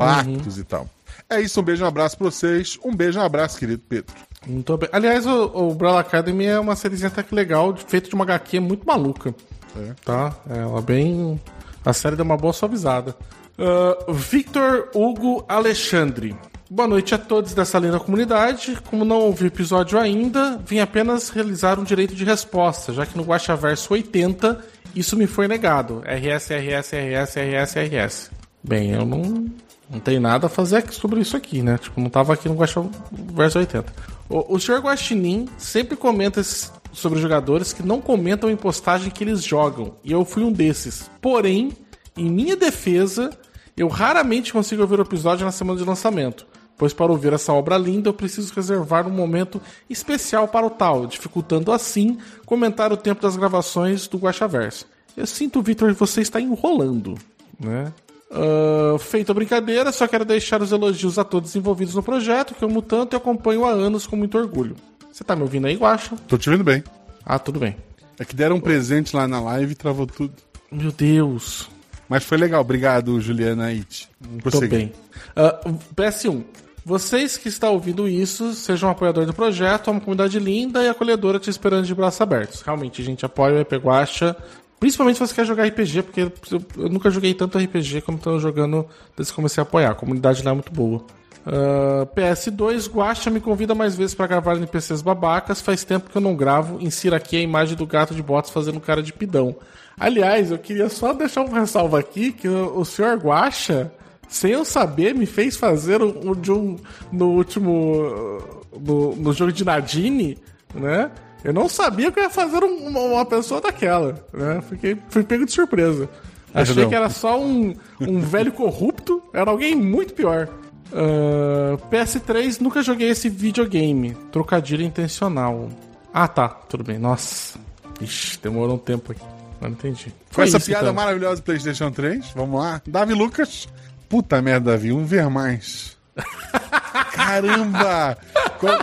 Pactos e tal. É isso, um beijo, um abraço pra vocês. Um beijo, um abraço, querido Pedro.
Muito bem. Aliás, o, o Umbrella Academy é uma sériezinha até que legal, feita de uma HQ muito maluca.
É.
Tá? Ela bem. A série deu uma boa suavizada. Ah, Victor Hugo Alexandre. Boa noite a todos dessa linda comunidade. Como não ouvi o episódio ainda, vim apenas realizar um direito de resposta, já que no Guaxaverso 80 isso me foi negado. RS, RS, RS, RS, RS. Bem, eu não, não tenho nada a fazer sobre isso aqui, né? Tipo, não tava aqui no Guaxaverso 80. O, o Sr. Guaxinim sempre comenta sobre jogadores que não comentam em postagem que eles jogam, e eu fui um desses. Porém, em minha defesa, eu raramente consigo ouvir o episódio na semana de lançamento, pois para ouvir essa obra linda eu preciso reservar um momento especial para o tal, dificultando assim comentar o tempo das gravações do Guaxaverso. Eu sinto, Vitor, que você está enrolando, né? Ah, feita a brincadeira, só quero deixar os elogios a todos envolvidos no projeto, que eu amo tanto e acompanho há anos com muito orgulho. Você tá me ouvindo aí, Guaxa?
Tô te vendo bem.
Ah, tudo bem.
É que deram um presente lá na live e travou tudo.
Meu Deus.
Mas foi legal. Obrigado, Juliana It.
Tô bem. Ah, PS1. Vocês que estão ouvindo isso, sejam um apoiador do projeto, é uma comunidade linda e acolhedora te esperando de braços abertos. Realmente, a gente apoia o EP Guacha, principalmente se você quer jogar RPG, porque eu, nunca joguei tanto RPG como estou jogando desde que comecei a apoiar. A comunidade lá é muito boa. Ah, PS2, Guacha me convida mais vezes para gravar NPCs babacas. Faz tempo que eu não gravo. Insira aqui a imagem do gato de botas fazendo cara de pidão. Aliás, eu queria só deixar um ressalvo aqui que o, o senhor Guacha, sem eu saber, me fez fazer um, um de um no último uh, no, no jogo de Nadine, né? Eu não sabia que eu ia fazer um- uma, uma pessoa daquela, né? Fiquei, fui pego de surpresa. Achei
Ajudão.
que era só um, um velho corrupto, era alguém muito pior. Ah, PS3, nunca joguei esse videogame. Trocadilho intencional. Ah, tá, tudo bem. Nossa. Ixi, demorou um tempo aqui. Não entendi.
Com
Foi
essa
isso,
piada
então.
maravilhosa do PlayStation 3, vamos lá. Davi Lucas. Puta merda, Davi, um ver mais. Caramba! Qual-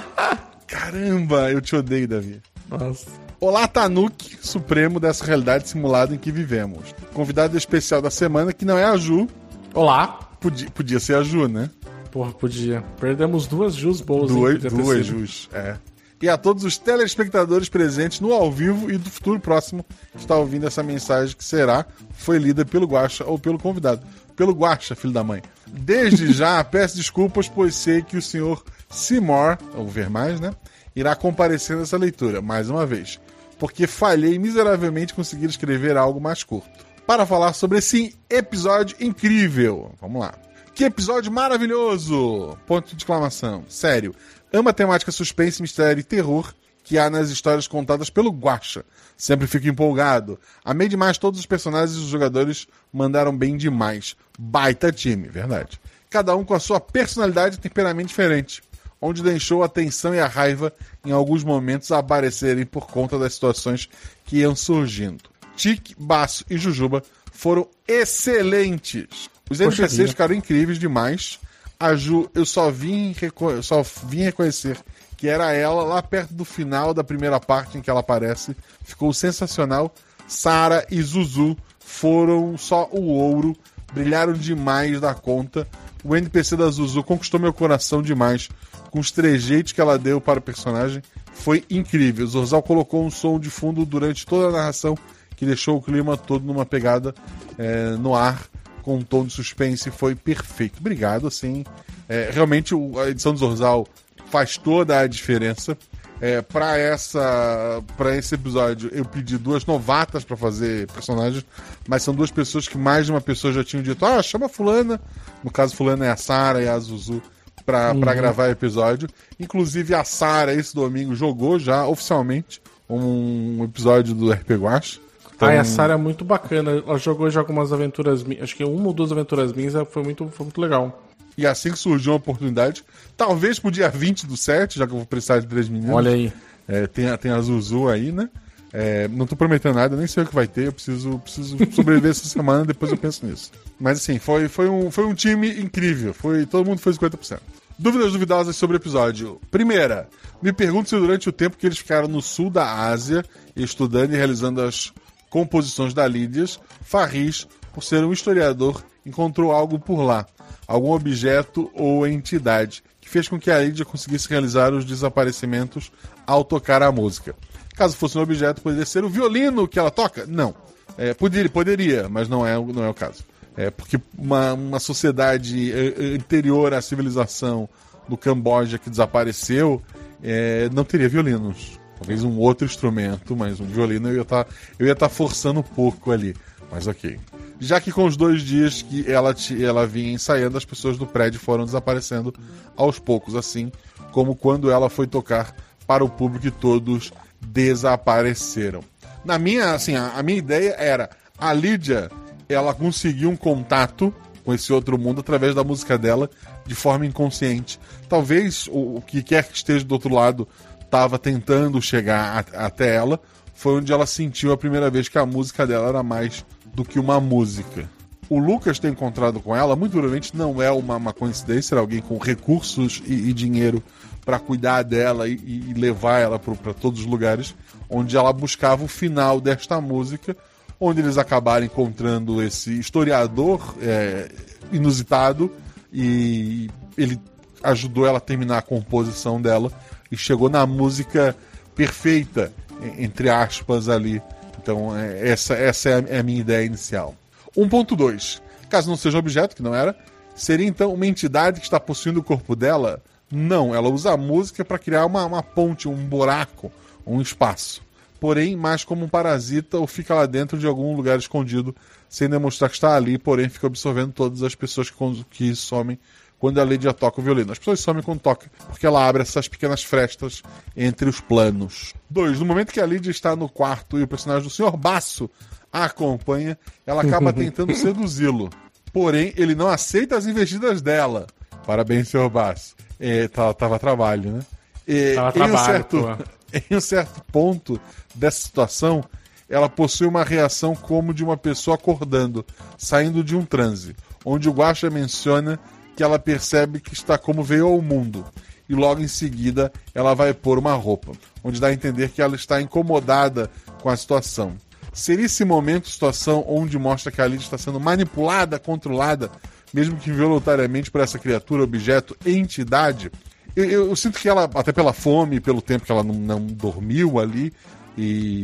Caramba, eu te odeio, Davi.
Nossa.
Olá, Tanuki, supremo dessa realidade simulada em que vivemos. Convidado especial da semana, que não é a Ju.
Olá.
Podia, podia ser a Ju, né?
Porra, podia. Perdemos duas Jus boas.
Duas, duas. Jus, é. E a todos os telespectadores presentes no ao vivo e do futuro próximo que está ouvindo essa mensagem que será, foi lida pelo Guaxa ou pelo convidado. Pelo Guaxa, filho da mãe. Desde já, peço desculpas, pois sei que o senhor Seymour, ou ver mais, né? Irá comparecer nessa leitura, mais uma vez. Porque falhei miseravelmente conseguir escrever algo mais curto. Para falar sobre esse episódio incrível. Vamos lá. Que episódio maravilhoso! Ponto de exclamação. Sério. Amo a temática suspense, mistério e terror que há nas histórias contadas pelo Guacha. Sempre fico empolgado. Amei demais todos os personagens e os jogadores mandaram bem demais. Baita time, verdade. Cada um com a sua personalidade e temperamento diferente, onde deixou a tensão e a raiva em alguns momentos aparecerem por conta das situações que iam surgindo. Tique, Baço e Jujuba foram excelentes. Os
Poxa
NPCs ficaram incríveis demais. A Ju, eu só vim, só vim reconhecer que era ela lá perto do final da primeira parte em que ela aparece. Ficou sensacional. Sara e Zuzu foram só o ouro, brilharam demais da conta. O NPC da Zuzu conquistou meu coração demais com os trejeitos que ela deu para o personagem. Foi incrível. O Zorzal colocou um som de fundo durante toda a narração que deixou o clima todo numa pegada é, no ar com um tom de suspense foi perfeito. Obrigado, assim. É, realmente a edição do Zorzal faz toda a diferença. É, para essa para esse episódio eu pedi duas novatas para fazer personagens, mas são duas pessoas que mais de uma pessoa já tinham dito: "Ah, chama fulana". No caso fulana é a Sara e a Zuzu para pra gravar o episódio. Inclusive a Sara esse domingo jogou já oficialmente um episódio do RP Guache. Então,
a Sarah é muito bacana. Ela jogou já algumas aventuras minhas. Acho que uma ou duas aventuras minhas é, foi muito, foi muito legal.
E assim que surgiu a oportunidade, talvez pro dia 20 do 7, já que eu vou precisar de três meninos.
Olha aí.
É, tem, tem a Zuzu aí, né? É, não tô prometendo nada, nem sei o que vai ter, eu preciso, preciso sobreviver essa semana, depois eu penso nisso. Mas assim, foi, foi, um, foi um time incrível, foi, todo mundo foi 50%. Dúvidas duvidosas sobre o episódio. Primeira, me pergunto se durante o tempo que eles ficaram no sul da Ásia, estudando e realizando as composições da Lídias, Farris, por ser um historiador, encontrou algo por lá, algum objeto ou entidade, que fez com que a Lídia conseguisse realizar os desaparecimentos ao tocar a música. Caso fosse um objeto, poderia ser o violino que ela toca? Não. É, poderia, poderia, mas não é, não é o caso. É porque uma, uma sociedade é, anterior à civilização do Camboja que desapareceu é, não teria violinos. Talvez um outro instrumento, mas um violino eu ia estar tá, tá forçando um pouco ali. Mas ok. Já que com os dois dias que ela, ela vinha ensaiando, as pessoas do prédio foram desaparecendo aos poucos, assim como quando ela foi tocar para o público e todos desapareceram. Na minha, assim, a, a minha ideia era a Lídia, ela conseguiu um contato com esse outro mundo através da música dela de forma inconsciente. Talvez o, o que quer que esteja do outro lado estava tentando chegar a, até ela, foi onde ela sentiu a primeira vez que a música dela era mais do que uma música. O Lucas ter encontrado com ela, muito provavelmente não é uma, uma coincidência, era alguém com recursos e, e dinheiro para cuidar dela e, e levar ela para todos os lugares onde ela buscava o final desta música, onde eles acabaram encontrando esse historiador é, inusitado e ele ajudou ela a terminar a composição dela e chegou na música perfeita, entre aspas, ali. Então, é, essa, essa é a minha ideia inicial. 1.2. Caso não seja objeto, que não era, seria então uma entidade que está possuindo o corpo dela não, ela usa a música para criar uma, uma ponte, um buraco, um espaço. Porém, mais como um parasita ou fica lá dentro de algum lugar escondido, sem demonstrar que está ali, porém fica absorvendo todas as pessoas que, que somem quando a Lydia toca o violino. As pessoas somem quando toca, porque ela abre essas pequenas frestas entre os planos. 2. No momento que a Lydia está no quarto e o personagem do Sr. Baço a acompanha, ela acaba tentando seduzi-lo. Porém, ele não aceita as investidas dela. Parabéns, Sr. Baço. É, tava, tava trabalho, né? E, tava em, trabalho, um certo, em um certo ponto dessa situação, ela possui uma reação como de uma pessoa acordando, saindo de um transe, onde o Guaxa menciona que ela percebe que está como veio ao mundo. E logo em seguida ela vai pôr uma roupa, onde dá a entender que ela está incomodada com a situação. Seria esse momento, situação onde mostra que a Lid está sendo manipulada, controlada mesmo que voluntariamente, por essa criatura, objeto, entidade. Eu, eu, eu, sinto que ela, até pela fome, pelo tempo que ela não, não dormiu ali, e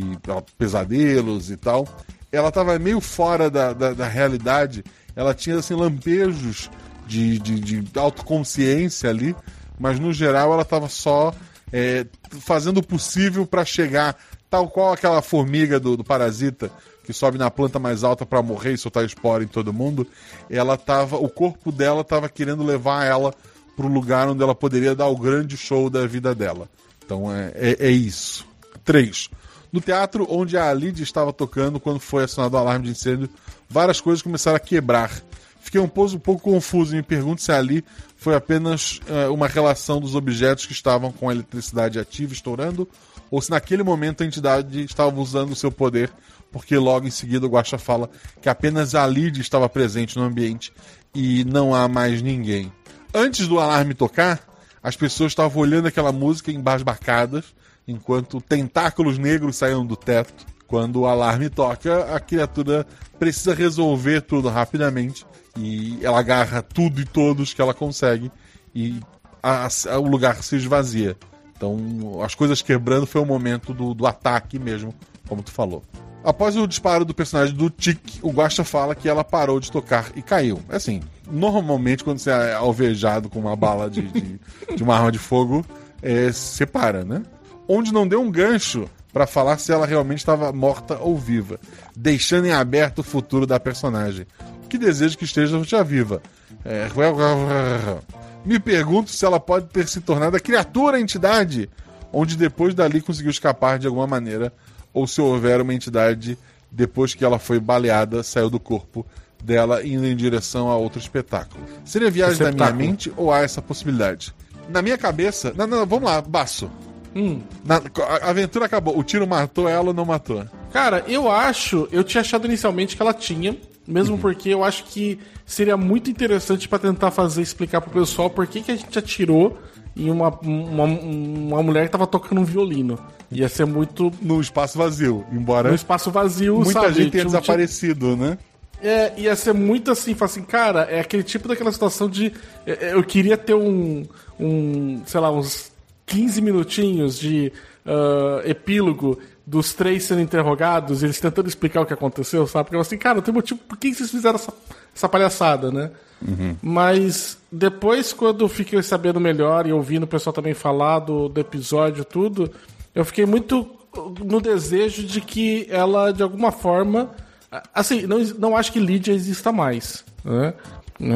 pesadelos e tal, ela estava meio fora da, da, da, realidade. Ela tinha assim, lampejos de, de, de autoconsciência ali, mas no geral ela estava só é, fazendo o possível para chegar, tal qual aquela formiga do, do Parasita, que sobe na planta mais alta para morrer e soltar espora em todo mundo, ela tava, o corpo dela estava querendo levar ela para o lugar onde ela poderia dar o grande show da vida dela. Então é, é, é isso. 3. No teatro onde a Lid estava tocando quando foi acionado o alarme de incêndio, várias coisas começaram a quebrar. Fiquei um pouco, um pouco confuso e me pergunto se ali foi apenas uh, uma relação dos objetos que estavam com a eletricidade ativa estourando ou se naquele momento a entidade estava usando o seu poder porque logo em seguida o Guaxa fala que apenas a Lid estava presente no ambiente e não há mais ninguém. Antes do alarme tocar, as pessoas estavam olhando aquela música embasbacadas, enquanto tentáculos negros saíam do teto. Quando o alarme toca, a criatura precisa resolver tudo rapidamente e ela agarra tudo e todos que ela consegue e a, a, o lugar se esvazia. Então, as coisas quebrando foi o momento do, do ataque mesmo, como tu falou. Após o disparo do personagem do Tic, o Guaxa fala que ela parou de tocar e caiu. É assim, normalmente quando você é alvejado com uma bala de, de, de uma arma de fogo, é, você para, né? Onde não deu um gancho para falar se ela realmente estava morta ou viva, deixando em aberto o futuro da personagem. Que desejo que esteja já viva. É... Me pergunto se ela pode ter se tornado a criatura, a entidade, onde depois dali conseguiu escapar de alguma maneira ou se houver uma entidade, depois que ela foi baleada, saiu do corpo dela indo em direção a outro espetáculo. Seria viagem da minha mente ou há essa possibilidade? Na minha cabeça. Não, não, vamos lá, Baço.
Hum.
Na- a aventura acabou. O tiro matou ela ou não matou?
Cara, eu acho, eu tinha achado inicialmente que ela tinha, mesmo porque eu acho que seria muito interessante pra tentar fazer explicar pro pessoal por que, que a gente atirou em uma, uma, uma mulher que tava tocando um violino. Ia ser muito
No espaço vazio. Embora
no espaço vazio,
muita
sabe?
gente tenha
Tinha-
desaparecido, né?
É, ia ser muito assim, assim, cara, é aquele tipo daquela situação de. é, é, Eu queria ter um. um sei lá, uns 15 minutinhos de ah, epílogo dos três sendo interrogados, eles tentando explicar o que aconteceu, sabe? Porque eu assim, cara, tem motivo por que vocês fizeram essa, essa palhaçada, né? Mas depois, quando eu fiquei sabendo melhor e ouvindo o pessoal também falar do, do episódio tudo, eu fiquei muito no desejo de que ela, de alguma forma. Assim, não, não acho que Lídia exista mais. Né?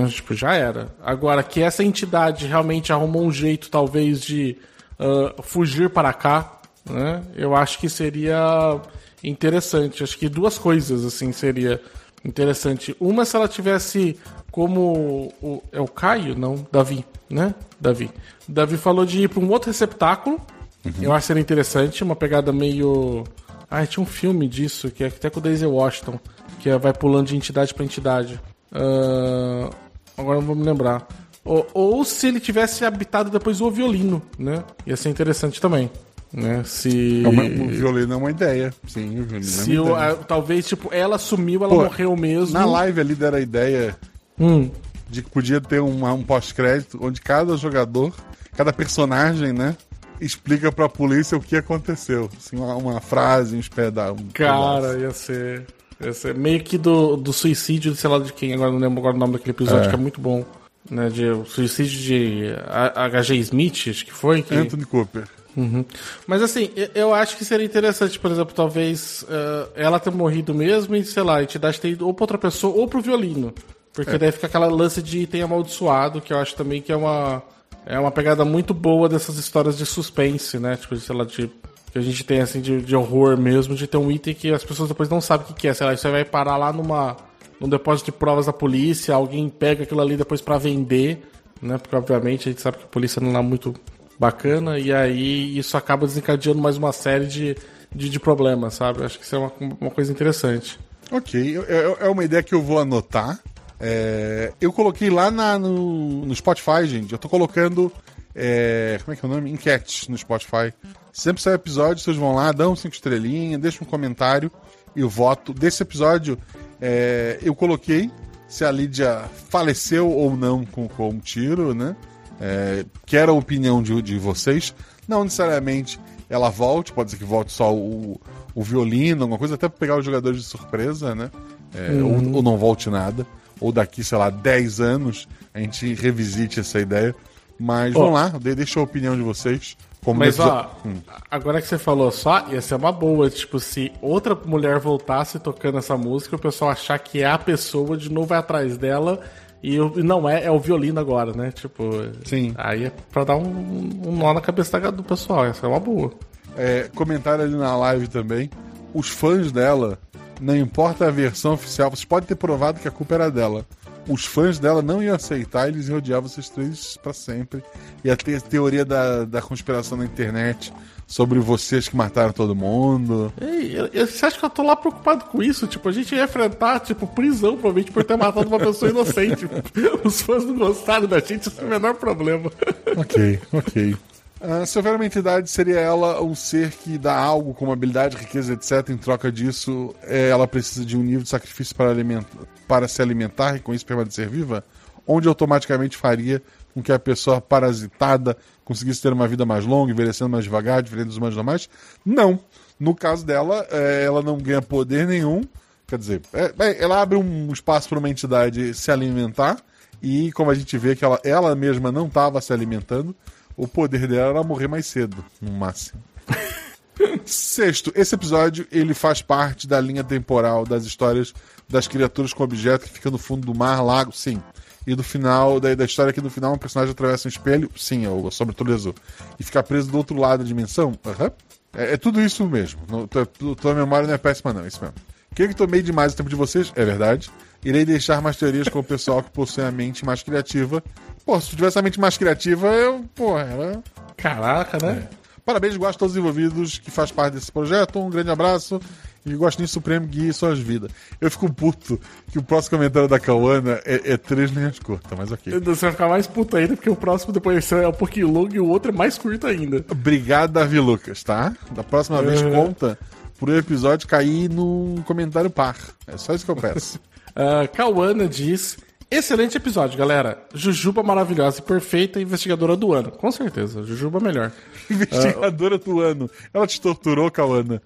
Tipo, já era. Agora, que essa entidade realmente arrumou um jeito, talvez, de ah, fugir para cá, né? Eu acho que seria interessante. Acho que duas coisas, assim, seria interessante. Uma, se ela tivesse como... O, é o Caio? Não, Davi, né? Davi. Davi falou de ir para um outro receptáculo. Eu acho que seria interessante. Uma pegada meio... Ah, tinha um filme disso, que é até com o Daisy Washington, que é, vai pulando de entidade para entidade. Ah, agora não vou me lembrar. Ou, ou se ele tivesse habitado depois o violino, né? Ia ser interessante também. Né? Se.
É uma- o violino é uma ideia. Sim, o violino
se
é uma ideia.
a- talvez, tipo, ela sumiu, ela
Pô,
morreu mesmo.
Na live ali deram a ideia
Hum,
de que podia ter uma- um pós-crédito onde cada jogador, cada personagem, né, explica pra polícia o que aconteceu. Assim, uma, uma frase, um pedaço. Um
cara,
pedaço.
ia ser. Ia ser meio que do, do suicídio, sei lá de quem, agora não lembro agora o nome daquele episódio,
É.
que é muito bom. Né, de, o suicídio de H.G. Smith, acho que foi. Que...
Anthony Cooper.
Uhum. Mas assim, eu- acho que seria interessante, por exemplo, talvez eh, ela ter morrido mesmo e, sei lá, a entidade ter ido ou pra outra pessoa ou pro violino. Porque daí fica aquela lance de item amaldiçoado, que eu acho também que é uma, é uma pegada muito boa dessas histórias de suspense, né? Tipo, sei lá, de, que a gente tem assim de, de horror mesmo, de ter um item que as pessoas depois não sabem o que, é. Sei lá, você vai parar lá numa, num depósito de provas da polícia, alguém pega aquilo ali depois pra vender, né? Porque obviamente a gente sabe que a polícia não é muito bacana, e aí isso acaba desencadeando mais uma série de, de, de problemas, sabe? Acho que isso é uma, uma coisa interessante.
Ok, é uma ideia que eu vou anotar. É, eu coloquei lá na- no, no Spotify, gente. Eu tô colocando. é, como é que é o nome? Enquete no Spotify. Sempre sai episódio, vocês vão lá, dão cinco estrelinhas, deixam um comentário e o voto. Desse episódio, é, eu coloquei se a Lídia faleceu ou não com, com um tiro, né? É, quero a opinião de, de vocês. Não necessariamente ela volte, pode ser que volte só o, o violino, alguma coisa, até pra pegar os jogadores de surpresa, né? É, ou, ou não volte nada. Ou daqui, sei lá, 10 anos a gente revisite essa ideia. Mas vamos lá, de- deixa a opinião de vocês. Como
Mas ó, agora que você falou só, ia ser uma boa, tipo, se outra mulher voltasse tocando essa música, o pessoal achar que é a pessoa, de novo vai atrás dela, e, e não é, é o violino agora, né? Tipo,
Sim.
aí é pra dar um, um nó na cabeça do pessoal, essa é uma boa.
É, comentário ali na live também. Os fãs dela, não importa a versão oficial, vocês podem ter provado que a culpa era dela. Os fãs dela não iam aceitar, eles iam odiar vocês três pra sempre. Ia ter teoria da, da conspiração na internet sobre vocês que mataram todo mundo.
Ei, eu- eu- você acha que eu tô lá preocupado com isso? Tipo, a gente ia enfrentar, tipo, prisão, provavelmente, por ter matado uma pessoa inocente. Os fãs não gostaram da gente, isso é o menor problema.
Ok, ok. Ah, se houver uma entidade, seria ela um ser que dá algo como habilidade, riqueza, etc. Em troca disso, é, ela precisa de um nível de sacrifício para, alimentar, para se alimentar e com isso permanecer viva? Onde automaticamente faria com que a pessoa parasitada conseguisse ter uma vida mais longa, envelhecendo mais devagar, diferente dos humanos normais? Não. No caso dela, é, ela não ganha poder nenhum. Quer dizer, é, é, ela abre um espaço para uma entidade se alimentar. E como a gente vê que ela, ela mesma não estava se alimentando, o poder dela era morrer mais cedo, no máximo. Sexto, esse episódio ele faz parte da linha temporal das histórias das criaturas com objeto que fica no fundo do mar, lago, sim. E do final, da, da história aqui do final, um personagem atravessa um espelho, sim, é o sobretudo azul. E fica preso do outro lado da dimensão, aham. É, é tudo isso mesmo. Não, tua, tua- memória não é péssima, não, é isso mesmo. Creio que tomei demais o tempo de vocês, é verdade. Irei deixar mais teorias com o pessoal que possui a mente mais criativa. Pô, se tivesse a mente mais criativa, eu, pô, ela
Caraca, né?
Parabéns, gosto a todos os envolvidos que faz parte desse projeto. Um grande abraço e Gostinho Supremo guie suas vidas. Eu fico puto que o próximo comentário da Cauana é, é três linhas curtas, mas ok.
Você vai ficar mais puto ainda, porque o próximo depois é um pouquinho longo e o outro é mais curto ainda.
Obrigado, Davi Lucas, tá? Da próxima vez
Uhum.
conta pro episódio cair num comentário par. É só isso que eu peço.
Uh, Cauana diz: Excelente episódio, galera. Jujuba maravilhosa e perfeita investigadora do ano. Com certeza, Jujuba melhor.
Investigadora do ano. Ela te torturou, Cauana.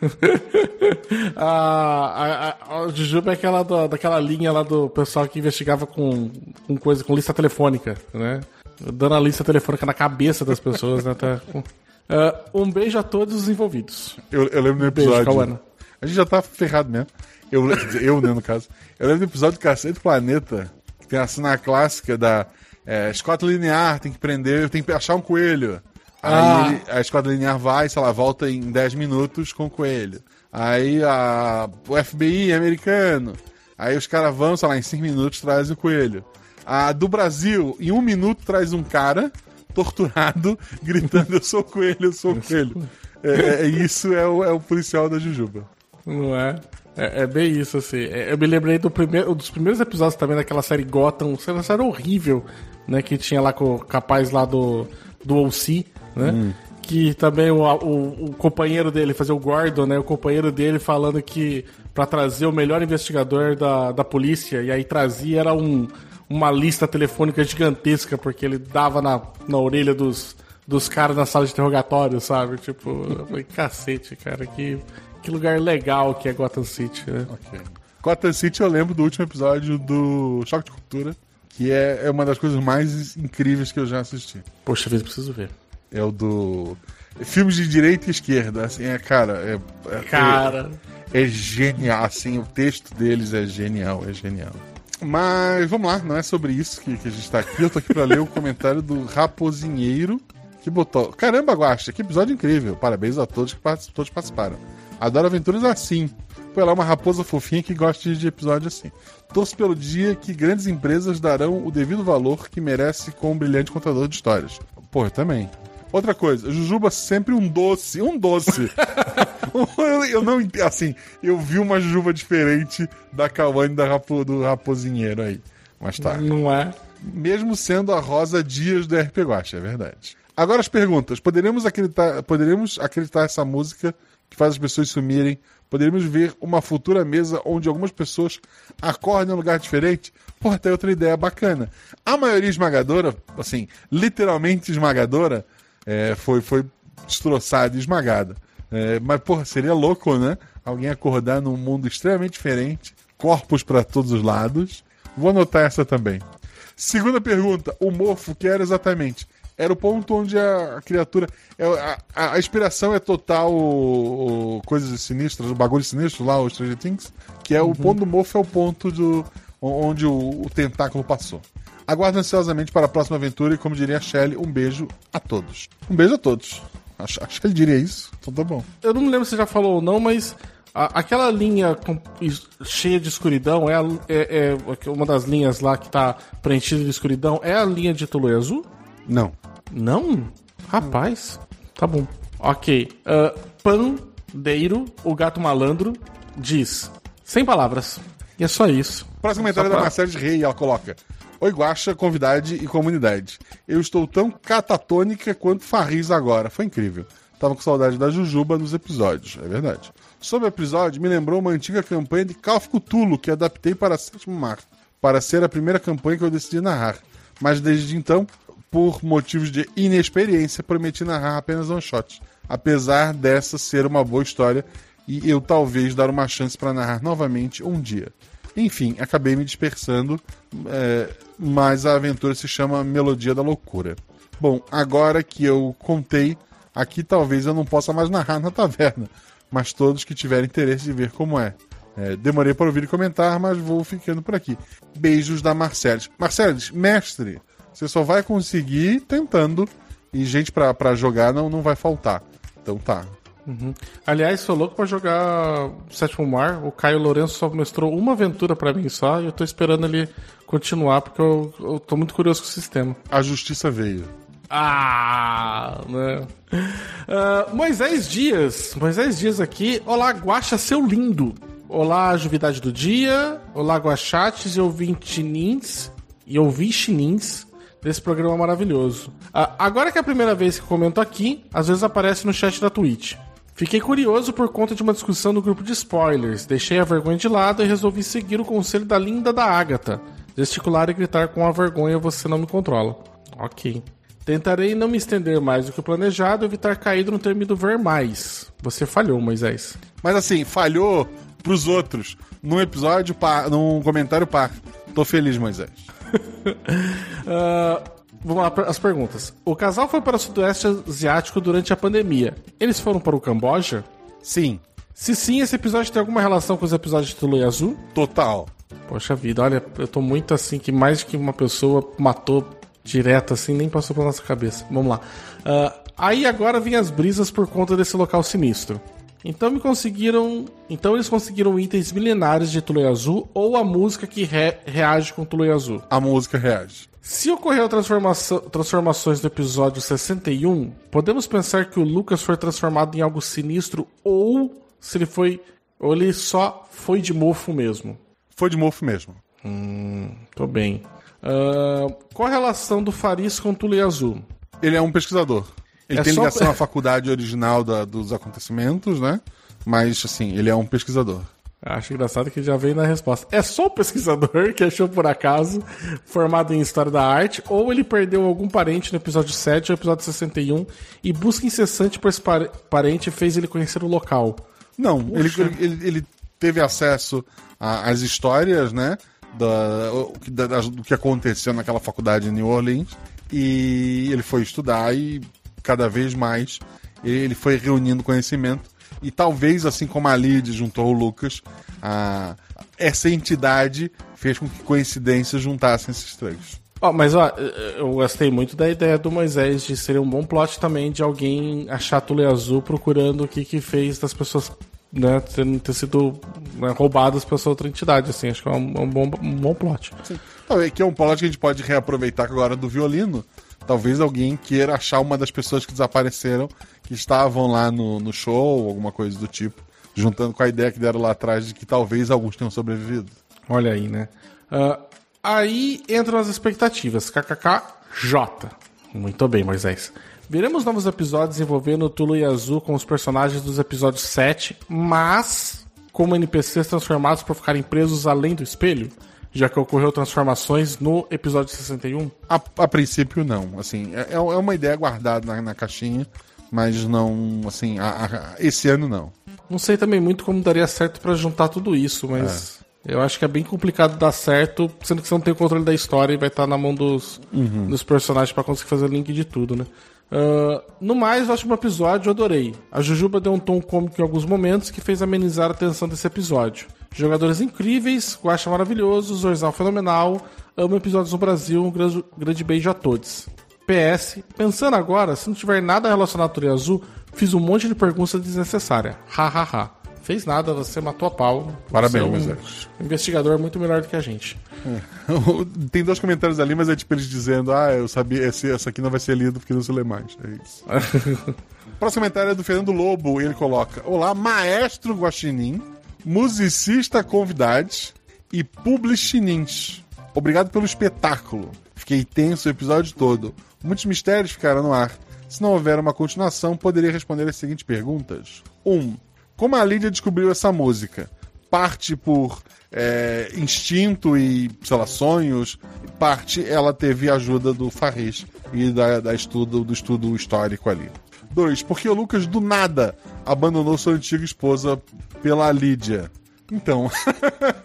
A, a, a, Jujuba é aquela da- daquela linha lá do pessoal que investigava com, com coisa, com lista telefônica, né? Dando a lista telefônica na cabeça das pessoas, né? Tá com- Ah, um beijo a todos os envolvidos.
Eu, eu lembro do
Beijo,
episódio.
Cauana.
a gente já tá ferrado mesmo. Eu, eu, né, no caso. Eu lembro do episódio do Cacete do Planeta, que tem a cena clássica da é, escota linear, tem que prender, tem que achar um coelho. Aí
Ah.
ele- a esquadra linear vai, sei lá, volta em 10 minutos com o coelho. Aí a, o FBI americano. Aí os caras vão, sei lá, em 5 minutos trazem o coelho. A do Brasil, em um minuto traz um cara torturado, gritando: Eu sou o coelho, eu sou o coelho. É, é- isso é o, é o policial da Jujuba.
Não é? É, é bem isso, assim. É, eu me lembrei do primeiro, dos primeiros episódios também daquela série Gotham, uma série horrível, né? Que tinha lá com o capaz lá do, do OC, né? Que também o, o, o companheiro dele, fazer o Gordon, né? O companheiro dele falando que pra trazer o melhor investigador da, da polícia, e aí trazia era um, uma lista telefônica gigantesca, porque ele dava na, na orelha dos, dos caras na sala de interrogatório, sabe? Tipo, eu falei, cacete, cara, que, que lugar legal que é Gotham City, né?
Ok. Gotham City eu lembro do último episódio do Choque de Cultura, que é, é uma das coisas mais incríveis que eu já assisti.
Poxa vida, preciso ver.
É o do. Filmes de direita e esquerda, assim, é, cara, é, é,
Cara,
é, é genial, assim, o texto deles é genial, é genial. Mas vamos lá, não é sobre isso que, que a gente tá aqui. Eu tô aqui pra ler o comentário do Raposinheiro, que botou. Caramba, Guaxa, que episódio incrível. Parabéns a todos que todos participaram. Adoro aventuras assim. Pô, ela é uma raposa fofinha que gosta de episódio assim. Torço pelo dia que grandes empresas darão o devido valor que merece com um brilhante contador de histórias. Pô, eu também. Outra coisa, Jujuba sempre um doce, um doce. eu, não entendo, assim, eu vi uma Jujuba diferente da Kawane da Rapo, do Raposinheiro aí. Mas tá.
não é?
Mesmo sendo a Rosa Dias do RP Guacha, é verdade. Agora as perguntas. Poderemos acreditar, poderemos acreditar essa música que faz as pessoas sumirem? Poderíamos ver uma futura mesa onde algumas pessoas acordem em um lugar diferente? Porra, até outra ideia bacana. A maioria esmagadora, assim, literalmente esmagadora, é, foi, foi destroçada e esmagada. É, mas, porra, seria louco, né? Alguém acordar num mundo extremamente diferente, corpos para todos os lados. Vou anotar essa também. Segunda pergunta: o mofo que era exatamente? Era o ponto onde a criatura. é, A, a- inspiração é total o- o- coisas sinistras, o bagulho sinistro lá, o Stranger Things, que é o ponto do mofo é o ponto do, onde o, o tentáculo passou. Aguardo ansiosamente para a próxima aventura e, como diria a Shelly, um beijo a todos. Um beijo a todos. Acho, acho que ele diria isso. Então tá bom.
Eu não me lembro se você já falou ou não, mas a- aquela linha com- cheia de escuridão é, a- é- é uma das linhas lá que tá preenchida de escuridão. É a linha de Tulu Azul?
Não.
Não? Rapaz. Tá bom. Ok. Ah, Pandeiro, o gato malandro, diz: sem palavras. E é só isso.
Próximo comentário
Só
da Marcela de Rei, ela coloca. Oi, Guaxa, convidade e comunidade. Eu estou tão catatônica quanto Farris agora. Foi incrível. Tava com saudade da Jujuba nos episódios, é verdade. Sobre o episódio, me lembrou uma antiga campanha de Call Cthulhu que adaptei para Sétimo Mar, para ser a primeira campanha que eu decidi narrar. Mas desde então, por motivos de inexperiência, prometi narrar apenas um shot. Apesar dessa ser uma boa história e eu talvez dar uma chance para narrar novamente um dia. Enfim, acabei me dispersando, é, mas a aventura se chama Melodia da Loucura. Bom, agora que eu contei, aqui talvez eu não possa mais narrar na taverna, mas todos que tiverem interesse de ver como é. É, demorei para ouvir e comentar, mas vou ficando por aqui. Beijos da Marceles. Marceles, mestre, você só vai conseguir tentando, e gente pra jogar não, não vai faltar. Então tá.
Aliás, sou louco pra jogar Sétimo Mar. O Caio Lourenço só mostrou uma aventura pra mim só e eu tô esperando ele continuar porque eu, eu tô muito curioso com o sistema.
A justiça veio.
Ah, né? Ah, Moisés Dias. Moisés Dias aqui. Olá, Guaxa, seu lindo. Olá, Juvidade do Dia. Olá, Guaxates e ouvintinins. E ouvintinins desse programa maravilhoso. Ah, agora que é a primeira vez que comento aqui, às vezes aparece no chat da Twitch. Fiquei curioso por conta de uma discussão no grupo de spoilers. Deixei a vergonha de lado e resolvi seguir o conselho da linda da Ágata. Gesticular e gritar com a vergonha você não me controla. Ok. Tentarei não me estender mais do que o planejado e evitar cair no termo ver mais. Você falhou, Moisés.
Mas assim, falhou pros outros. Num episódio, par, num comentário par. Tô feliz, Moisés.
Ah, vamos lá, as perguntas. O casal foi para o Sudoeste Asiático durante a pandemia. Eles foram para o Camboja?
Sim,
Se sim, esse episódio tem alguma relação com os episódios de Tulu Azul?
total.
Poxa vida, olha, eu tô muito assim que mais que uma pessoa matou direto assim, nem passou pela nossa cabeça. Vamos lá. Ah, aí agora vem as brisas por conta desse local sinistro. Então me conseguiram. Então eles conseguiram itens milenares de Tulu e Azul ou a música que re- reage com Tulu e Azul.
A música reage.
Se ocorreu transformação, transformações no episódio 61, podemos pensar que o Lucas foi transformado em algo sinistro ou se ele foi. Ou ele só foi de mofo mesmo.
Foi de mofo mesmo.
Tô bem. Ah, qual a relação do Faris com Tule Azul?
Ele é um pesquisador. Ele
É
tem
só-
ligação à faculdade original da- dos acontecimentos, né? Mas, assim, ele é um pesquisador.
Acho engraçado que já veio na resposta. É só o pesquisador que achou por acaso, formado em História da Arte, ou ele perdeu algum parente no episódio 7 ou episódio 61 e busca incessante por esse pare- parente fez ele conhecer o local.
Não, ele, ele, ele teve acesso às histórias, né? Da, da- do que aconteceu naquela faculdade em New Orleans. E ele foi estudar e cada vez mais ele foi reunindo conhecimento. E talvez, assim como a Lid juntou o Lucas, a- essa entidade fez com que coincidências juntassem esses três.
Ó, mas ó, eu gostei muito da ideia do Moisés de ser um bom plot também de alguém achar Tule Azul procurando o que que fez das pessoas né, terem ter sido né, roubadas por essa outra entidade. Assim, acho que é um, um bom, um bom plot.
Talvez que é um plot que a gente pode reaproveitar agora do violino. Talvez alguém queira achar uma das pessoas que desapareceram, que estavam lá no, no show, alguma coisa do tipo, juntando com a ideia que deram lá atrás de que talvez alguns tenham sobrevivido.
Olha aí, né? Ah, aí entram as expectativas. KKKJ. Muito bem, Moisés. Veremos novos episódios envolvendo Tulu e Azul com os personagens dos episódios 7, mas como NPCs transformados por ficarem presos além do espelho, já que ocorreu transformações no episódio 61.
A, a princípio, não. Assim, é, é uma ideia guardada na, na caixinha, mas não, assim, a- a- esse ano não.
Não sei também muito como daria certo pra juntar tudo isso, mas eu acho que é bem complicado dar certo, sendo que você não tem o controle da história e vai estar na mão dos, dos personagens pra conseguir fazer link de tudo, né? Ah, no mais, ótimo episódio, eu adorei. A Jujuba deu um tom cômico em alguns momentos que fez amenizar a tensão desse episódio. Jogadores incríveis, Guacha maravilhoso, Zorzal fenomenal, amo episódios no Brasil, um grande, grande beijo a todos. PS, pensando agora, se não tiver nada relacionado ao Turi Azul, fiz um monte de perguntas desnecessárias. Hahaha. Fez nada, você matou a pau.
Parabéns,
Você é um investigador muito melhor do que a gente.
Tem dois comentários ali, mas é tipo eles dizendo: Ah, eu sabia, esse, essa aqui não vai ser lido porque não se lê mais. É isso. Próximo comentário é do Fernando Lobo e ele coloca: Olá, maestro Guaxinim, musicista convidados e publichinins. Obrigado pelo espetáculo. Fiquei tenso o episódio todo. Muitos mistérios ficaram no ar. Se não houver uma continuação, poderia responder as seguintes perguntas: 1. Um, como a Lídia descobriu essa música? Parte por é, instinto e, sei lá, sonhos. Parte ela teve a ajuda do Farris e da, da estudo, do estudo histórico ali. 2. Porque o Lucas do nada abandonou sua antiga esposa pela Lídia. Então,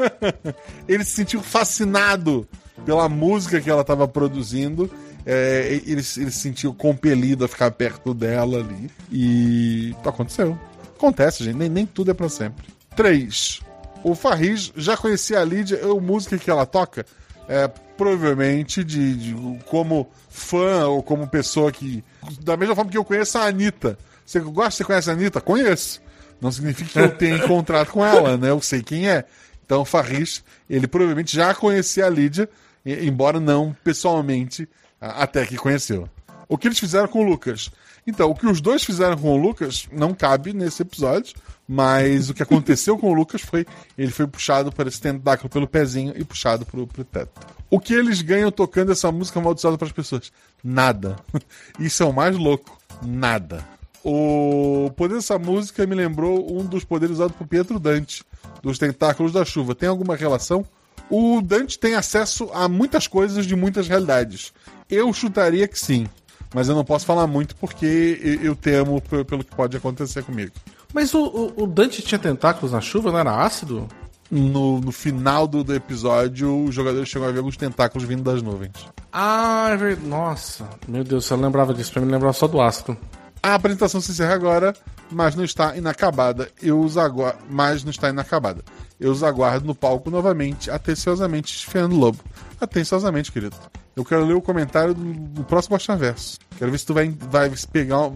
ele se sentiu fascinado pela música que ela estava produzindo. É, ele, ele se sentiu compelido a ficar perto dela ali. E aconteceu. Acontece, gente. Nem, nem tudo é pra sempre. 3. O Farris já conhecia a Lídia, a música que ela toca. É, provavelmente de, de- como fã ou como pessoa que. Da mesma forma que eu conheço a Anitta. Você gosta, você conhece a Anitta? Conheço. Não significa que eu tenha encontrado com ela, né? Eu sei quem é. Então o Farris, ele provavelmente já conhecia a Lídia, embora não pessoalmente, até que conheceu. O que eles fizeram com o Lucas? Então, o que os dois fizeram com o Lucas não cabe nesse episódio, mas o que aconteceu com o Lucas foi ele foi puxado para esse tentáculo pelo pezinho e puxado pro, pro teto. O que eles ganham tocando essa música amaldiçoada para as pessoas? Nada. Isso é o mais louco. Nada. O poder dessa música me lembrou um dos poderes usados por Pietro Dante, dos Tentáculos da Chuva. Tem alguma relação? O Dante tem acesso a muitas coisas de muitas realidades. Eu chutaria que sim, mas eu não posso falar muito porque eu temo pelo que pode acontecer comigo.
Mas o, o- o Dante tinha tentáculos na chuva, não era ácido?
No, no final do, do episódio, os jogadores chegam a ver alguns tentáculos vindo das nuvens.
Ah, é verdade. Nossa, meu Deus, eu lembrava disso. Pra mim, lembrava só do ácido.
A apresentação se encerra agora, mas não está inacabada. Eu os aguardo, mas não está inacabada. Eu os aguardo no palco novamente, atenciosamente, Fernando Lobo. Atenciosamente, querido. Eu quero ler o comentário do, do próximo Verso. Quero ver se tu vai, vai pegar. um-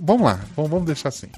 Vamos lá, vamos, vamos deixar assim.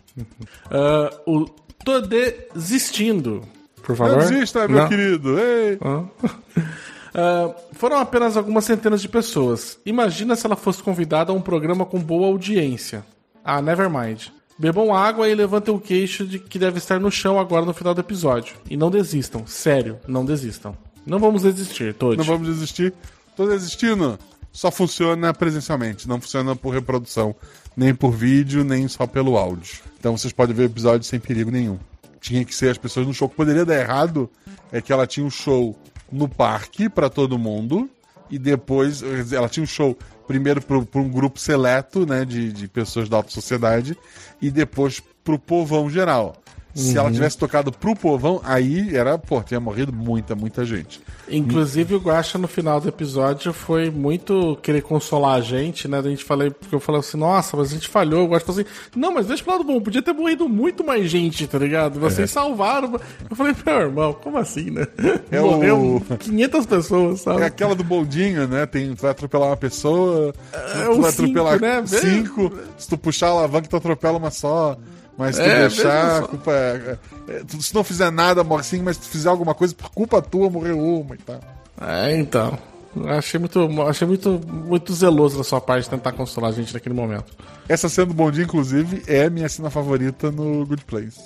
Ah, o Tô desistindo, por favor.
Desista, meu
Não.
querido. Ei.
Ah, foram apenas algumas centenas de pessoas. Imagina se ela fosse convidada a um programa com boa audiência. Ah, never mind. Bebam água e levantem o queixo de que deve estar no chão agora no final do episódio. E não desistam. Sério, não desistam. Não vamos desistir, todos.
Não vamos desistir. Tô desistindo. Só funciona presencialmente, não funciona por reprodução. Nem por vídeo, nem só pelo áudio. Então vocês podem ver o episódio sem perigo nenhum. Tinha que ser as pessoas no show. O que poderia dar errado é que ela tinha um show no parque pra todo mundo. E depois ela tinha um show primeiro para um grupo seleto, né, de, de pessoas da alta sociedade, e depois pro povão geral. Se ela tivesse tocado pro povão, aí era, pô, tinha morrido muita, muita gente.
Inclusive o Guaxa no final do episódio foi muito querer consolar a gente, né? A gente falei, porque eu falei assim, nossa, mas a gente falhou. O Guaxa falou assim, não, mas deixa pro lado bom, podia ter morrido muito mais gente, tá ligado? Vocês salvaram. Eu falei, meu irmão, como assim, né?
É
Morreu
o-
500 pessoas, sabe?
É aquela do bondinho, né? Tem, tu vai atropelar uma pessoa, tu
um
vai
cinco,
atropelar
né?
cinco. Se tu puxar a alavanca, tu atropela uma só. Mas se tu
É,
deixar, a culpa é, é- tu- Se não fizer nada, morre sim, mas se tu fizer alguma coisa, por culpa tua, morreu uma e tal.
É, então. Achei muito, achei muito, muito zeloso da sua parte tentar consolar a gente naquele momento.
Essa cena do bondinho, inclusive, é a minha cena favorita no Good Place.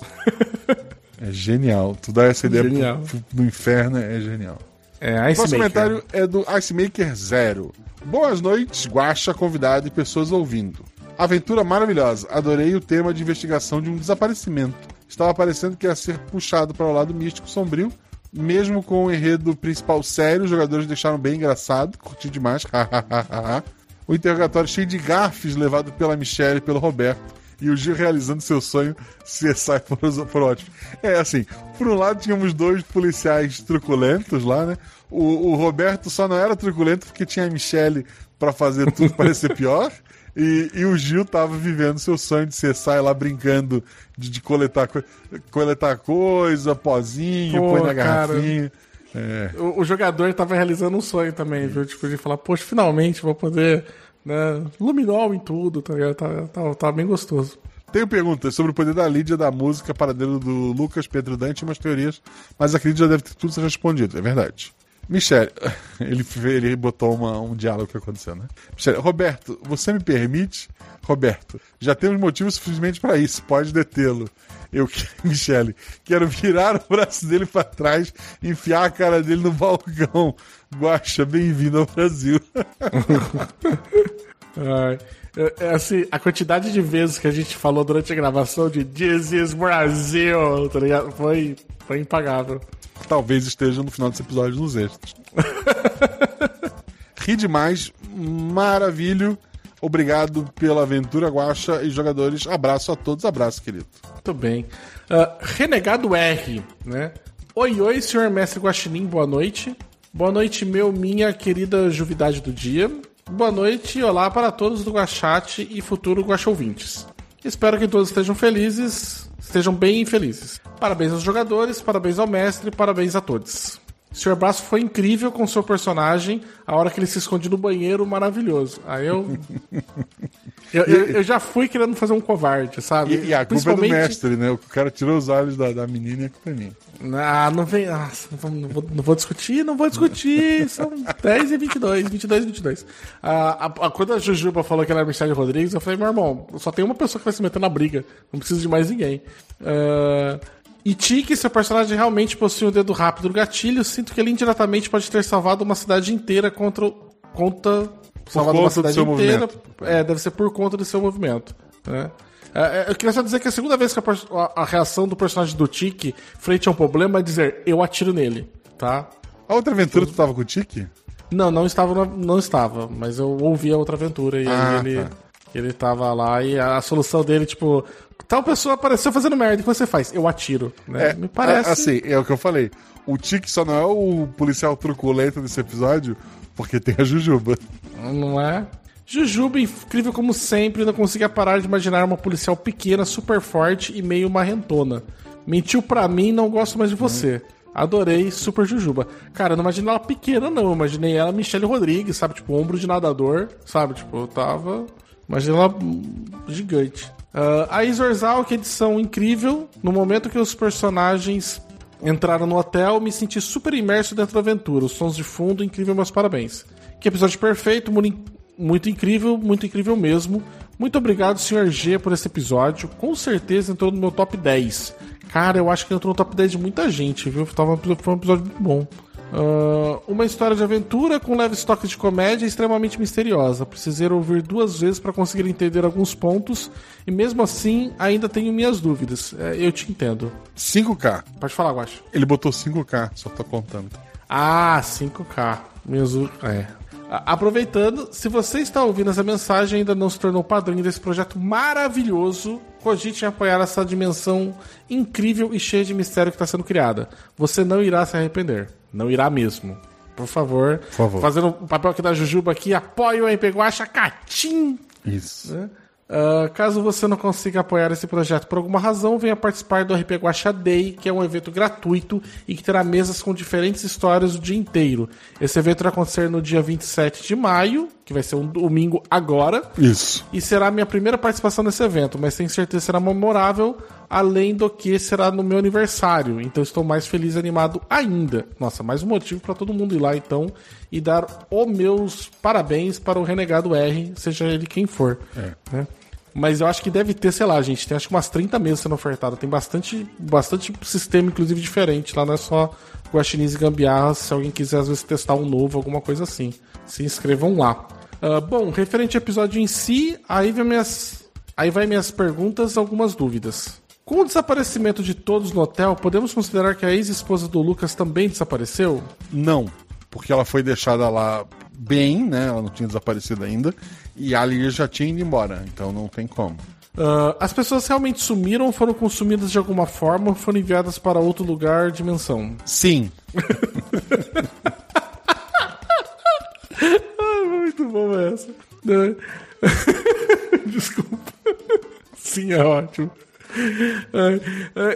é genial. Tu dá essa ideia
Genial.
pro, pro- do inferno, é genial.
É,
O
Ice
próximo
Maker.
comentário é do Ice Maker Zero. Boas noites, Guaxa, convidado e pessoas ouvindo. Aventura maravilhosa. Adorei o tema de investigação de um desaparecimento. Estava parecendo que ia ser puxado para o lado místico sombrio. Mesmo com o enredo principal sério, os jogadores deixaram bem engraçado. Curti demais. o interrogatório cheio de gafes levado pela Michelle e pelo Roberto. E o Gil realizando seu sonho CSI por, por ótimo. É assim, por um lado tínhamos dois policiais truculentos lá, né? O, o Roberto só não era truculento porque tinha a Michelle pra fazer tudo parecer pior. E, e o Gil tava vivendo seu sonho de CSI lá brincando de, de coletar, co- coletar coisa, pozinho,
Pô,
põe na garrafinha. É.
O, o jogador tava realizando um sonho também, viu? Tipo, de falar, poxa, finalmente vou poder, né? Luminol em tudo, tá ligado? Tá, tá, tá bem gostoso.
Tenho perguntas sobre o poder da Lídia da música paradeiro do Lucas Pedro Dante e umas teorias, mas acredito que já deve ter tudo sido respondido, é verdade. Michele, ele, ele botou uma- um diálogo que aconteceu, né? Michele, Roberto, você me permite? Roberto, já temos motivos suficientes para isso, pode detê-lo. Eu, Michele, quero virar o braço dele para trás, enfiar a cara dele no balcão. Guaxa, bem-vindo ao Brasil.
Ai, é, é assim, a quantidade de vezes que a gente falou durante a gravação de This is Brasil, tá ligado? Foi, foi impagável.
talvez esteja no final desse episódio nos extras. Ri demais, maravilho. Obrigado pela aventura, Guaxa e jogadores. Abraço a todos, abraço, querido.
Muito bem. Ah, Renegado R, né? Oi, oi, senhor mestre Guaxinim, boa noite. Boa noite, meu, minha querida juvidade do dia. Boa noite e olá para todos do Guachate e futuro Guaxa ouvintes. Espero que todos estejam felizes, estejam bem felizes. Parabéns aos jogadores, parabéns ao mestre, parabéns a todos. Sr. Braço foi incrível com seu personagem, a hora que ele se esconde no banheiro, maravilhoso. Aí eu. eu, eu, eu já fui querendo fazer um covarde, sabe?
E, e a culpa é do mestre, né? O cara tirou os olhos da, da menina e a culpa é minha.
Ah, não vem. Ah, não, vou, não vou discutir, não vou discutir. São 10 e 22, 22 e 22. Ah, a, a, quando a Jujuba falou que ela era Michelle Rodrigues, eu falei, meu irmão, só tem uma pessoa que vai se meter na briga. Não preciso de mais ninguém. Uh, e Tiki, seu personagem realmente possui um dedo rápido no gatilho, sinto que ele indiretamente pode ter salvado uma cidade inteira contra. contra salvado uma cidade inteira. Movimento. É, deve ser por conta do seu movimento. Né? É, eu queria só dizer que é a segunda vez que a, a, a, reação do personagem do Tiki frente a um problema é dizer eu atiro nele, tá?
A outra aventura tu tava com o Tiki?
Não, não estava, não estava, mas eu ouvi a outra aventura e ah, ele, tá. ele tava lá e a solução dele, tipo, tal pessoa apareceu fazendo merda, o que você faz? Eu atiro, né?
É, Me parece. Assim, é o que eu falei. O Tiki só não é o policial truculento desse episódio porque tem a Jujuba.
Não é? Jujuba, incrível como sempre, não conseguia parar de imaginar uma policial pequena, super forte e meio marrentona. Mentiu pra mim, não gosto mais de você. Adorei, super Jujuba. Cara, eu não imaginei ela pequena, não. Eu imaginei ela Michelle Rodrigues, sabe? Tipo, ombro de nadador, sabe? Tipo, eu tava. Imaginei ela gigante. Uh, a Isorzal, que edição incrível. No momento que os personagens entraram no hotel, me senti super imerso dentro da aventura. Os sons de fundo, incrível, meus parabéns. Que episódio perfeito, muito incrível, muito incrível mesmo. Muito obrigado, Sr. G, por esse episódio. Com certeza entrou no meu top 10. Cara, eu acho que entrou no top 10 de muita gente, viu? Foi um episódio muito bom. Uh, uma história de aventura com leve estoque de comédia extremamente misteriosa. Precisei ouvir duas vezes para conseguir entender alguns pontos e mesmo assim ainda tenho minhas dúvidas. É, eu te entendo.
5K.
Pode falar, Guacho.
Ele botou 5K, só tô contando.
Ah, 5K. Mesmo. É. Aproveitando, se você está ouvindo essa mensagem e ainda não se tornou padrinho desse projeto maravilhoso, cogite em apoiar essa dimensão incrível e cheia de mistério que está sendo criada. Você não irá se arrepender. Não irá mesmo. Por favor. Por favor. Fazendo o papel aqui da Jujuba aqui, apoie o MP Guacha Catim.
Isso.
Né? Uh, caso você não consiga apoiar esse projeto por alguma razão, venha participar do RP Guacha Day, que é um evento gratuito e que terá mesas com diferentes histórias o dia inteiro. Esse evento vai acontecer no dia 27 de maio, que vai ser um domingo agora.
Isso.
E será a minha primeira participação nesse evento, mas tenho certeza que será memorável, além do que será no meu aniversário. Então estou mais feliz e animado ainda. Nossa, mais um motivo para todo mundo ir lá então e dar os meus parabéns para o Renegado R, seja ele quem for. É. Né? Mas eu acho que deve ter, sei lá, gente, tem acho que umas 30 mesas sendo ofertadas. Tem bastante, bastante sistema, inclusive, diferente. Lá não é só guaxinins e gambiarras. Se alguém quiser, às vezes, testar um novo, alguma coisa assim. Se inscrevam lá. Uh, bom, referente ao episódio em si, aí vai minhas, aí vai minhas perguntas algumas dúvidas. Com o desaparecimento de todos no hotel, podemos considerar que a ex-esposa do Lucas também desapareceu?
Não, porque ela foi deixada lá bem, né? Ela não tinha desaparecido ainda. E a Lia já tinha ido embora, então não tem como.
Uh, as pessoas realmente sumiram, foram consumidas de alguma forma ou foram enviadas para outro lugar, dimensão?
Sim.
Ai, muito bom essa. Né? Desculpa. Sim, é ótimo.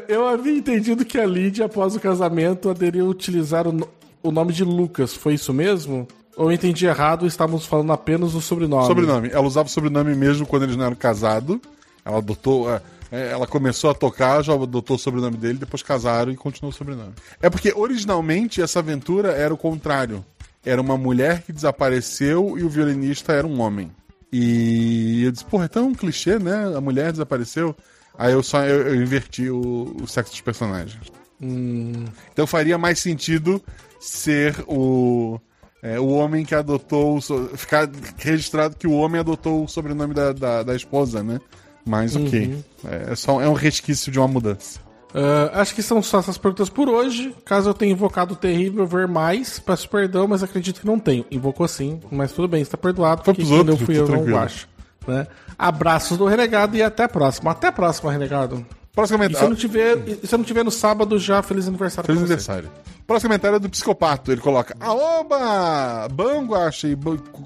Eu havia entendido que a Lídia, após o casamento, aderia utilizar o nome de Lucas. Foi isso mesmo? Ou eu entendi errado estávamos falando apenas do sobrenome?
Sobrenome. Ela usava o sobrenome mesmo quando eles não eram casados. Ela adotou. É, é, ela começou a tocar, já adotou o sobrenome dele, depois casaram e continuou o sobrenome. É porque originalmente essa aventura era o contrário. Era uma mulher que desapareceu e o violinista era um homem. E eu disse, porra, é tão clichê, né? A mulher desapareceu. Aí eu só eu, eu inverti o, o, sexo dos personagens.
Hum.
Então faria mais sentido ser o é, o homem que adotou. Ficar registrado que o homem adotou o sobrenome da, da, da esposa, né? Mas ok. Uhum. É, só, é um resquício de uma mudança.
Uh, acho que são só essas perguntas por hoje. Caso eu tenha invocado o terrível ver mais, peço perdão, mas acredito que não tenho. Invocou sim, mas tudo bem, está perdoado.
Foi pros outros,
eu fui eu não acho. Né? Abraços do Renegado e até a próxima. Até a próxima, Renegado.
Próximo comentário.
E se eu não tiver, se eu não tiver no sábado, já feliz aniversário
Feliz aniversário. Próximo comentário é do psicopato. Ele coloca: Aoba! Bom, Guacha e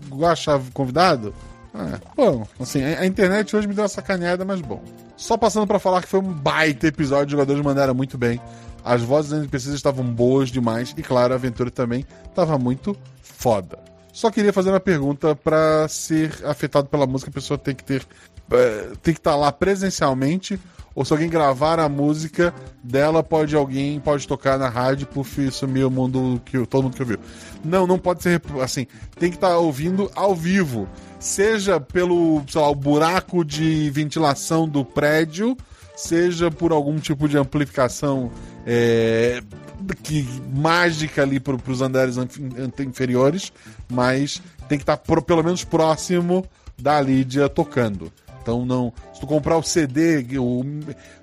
Guacha convidado? É, bom, assim, a a internet hoje me deu uma sacaneada, mas bom. Só passando pra falar que foi um baita episódio, os jogadores mandaram muito bem. As vozes dos NPCs estavam boas demais e, claro, a aventura também estava muito foda. Só queria fazer uma pergunta pra ser afetado pela música, a pessoa tem que ter eh, tem que estar lá presencialmente ou se alguém gravar a música dela, pode alguém pode tocar na rádio, puf, sumir o mundo que todo mundo que ouviu. Não, não pode ser assim. Tem que estar ouvindo ao vivo, seja pelo, sei lá, o buraco de ventilação do prédio, seja por algum tipo de amplificação é, que mágica ali para os andares inferiores, mas tem que estar pro- pelo menos próximo da Lídia tocando. Então não. Se tu comprar o CD, o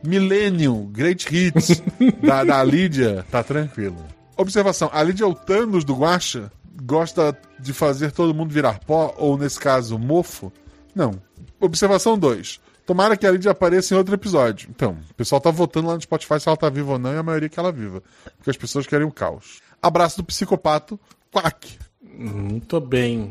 Millennium Great Hits da, da Lídia, tá tranquilo. Observação: a Lídia é o Thanos do Guacha gosta de fazer todo mundo virar pó, ou nesse caso, mofo? Não. Observação 2. Tomara que a Lídia apareça em outro episódio. Então, o pessoal tá votando lá no Spotify se ela tá viva ou não, e a maioria que ela viva. Porque as pessoas querem o caos. Abraço do psicopato, Quack.
Muito bem.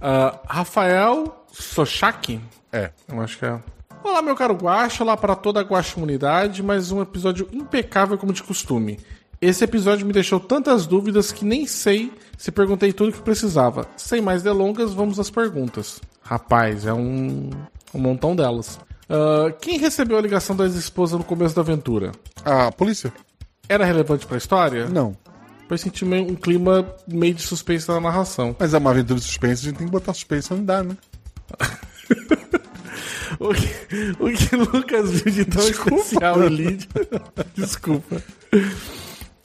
Ah, Rafael Sochak?
É.
Eu acho que é. Olá, meu caro Guaxa, olá para toda a Guaxa comunidade, mais um episódio impecável como de costume. Esse episódio me deixou tantas dúvidas que nem sei se perguntei tudo que precisava. Sem mais delongas, vamos às perguntas. Rapaz, é um, um montão delas. Ah, quem recebeu a ligação da ex-esposa no começo da aventura?
A polícia?
Era relevante para a história?
Não.
Pois senti meio- um clima meio de suspense na narração.
Mas é uma aventura de suspense, a gente tem que botar suspense onde dá, né?
O que, o que Lucas viu de tão especial em Lídia. Desculpa.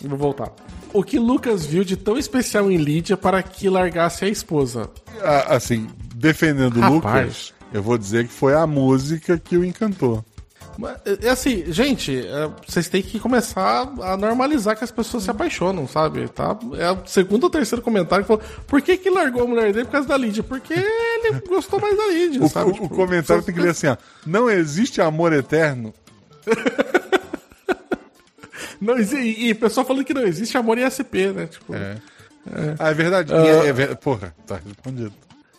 Vou voltar. O que Lucas viu de tão especial em Lídia para que largasse a esposa?
Ah, assim, defendendo o
Rapaz.
Lucas, eu vou dizer que foi a música que o encantou.
É assim, gente, é, vocês têm que começar a normalizar que as pessoas se apaixonam, sabe? Tá? É o segundo ou terceiro comentário que falou: por que, que largou a mulher dele por causa da Lídia? Porque ele gostou mais da Lídia,
O,
sabe?
o-
Tipo,
o comentário tem que ler assim, ó. Não existe amor eterno.
Não, e, e o pessoal falando que não existe amor em SP, né? Tipo,
É. Ah, é verdade. E é- é Porra, tá respondido.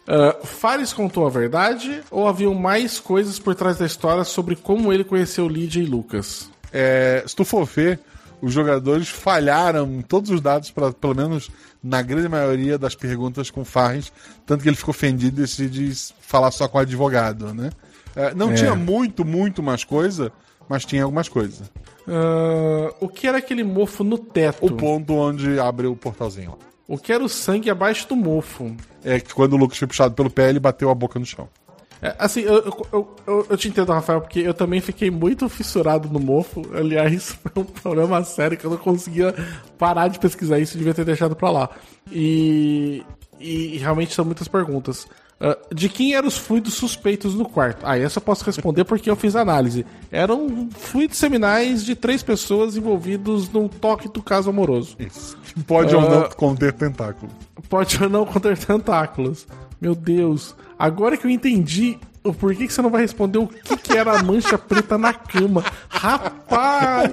Ah, Fares contou a verdade ou haviam mais coisas por trás da história sobre como ele conheceu Lídia e Lucas?
É, se tu for ver, os jogadores falharam em todos os dados, pra, pelo menos na grande maioria das perguntas com Farris, tanto que ele ficou ofendido e decidiu falar só com o advogado, né? É, não
É.
tinha muito, muito mais coisa, mas tinha algumas coisas.
Ah, o que era aquele mofo no teto?
O ponto onde abre o portalzinho lá.
O que era o sangue abaixo do mofo?
É que quando o Lucas foi puxado pelo pé, ele bateu a boca no chão.
É, assim, eu, eu, eu- eu- te entendo, Rafael, porque eu também fiquei muito fissurado no mofo. Aliás, foi um problema sério que eu não conseguia parar de pesquisar isso, devia ter deixado pra lá. E, e realmente são muitas perguntas. Ah, de quem eram os fluidos suspeitos no quarto? Ah, essa eu posso responder porque eu fiz análise. Eram fluidos seminais de três pessoas envolvidos num toque do caso amoroso.
Isso. Pode ou não
Ah.
conter tentáculo.
Pode ou não conter tentáculos. Meu Deus. Agora que eu entendi o porquê que você não vai responder o que, que era a mancha preta na cama. Rapaz!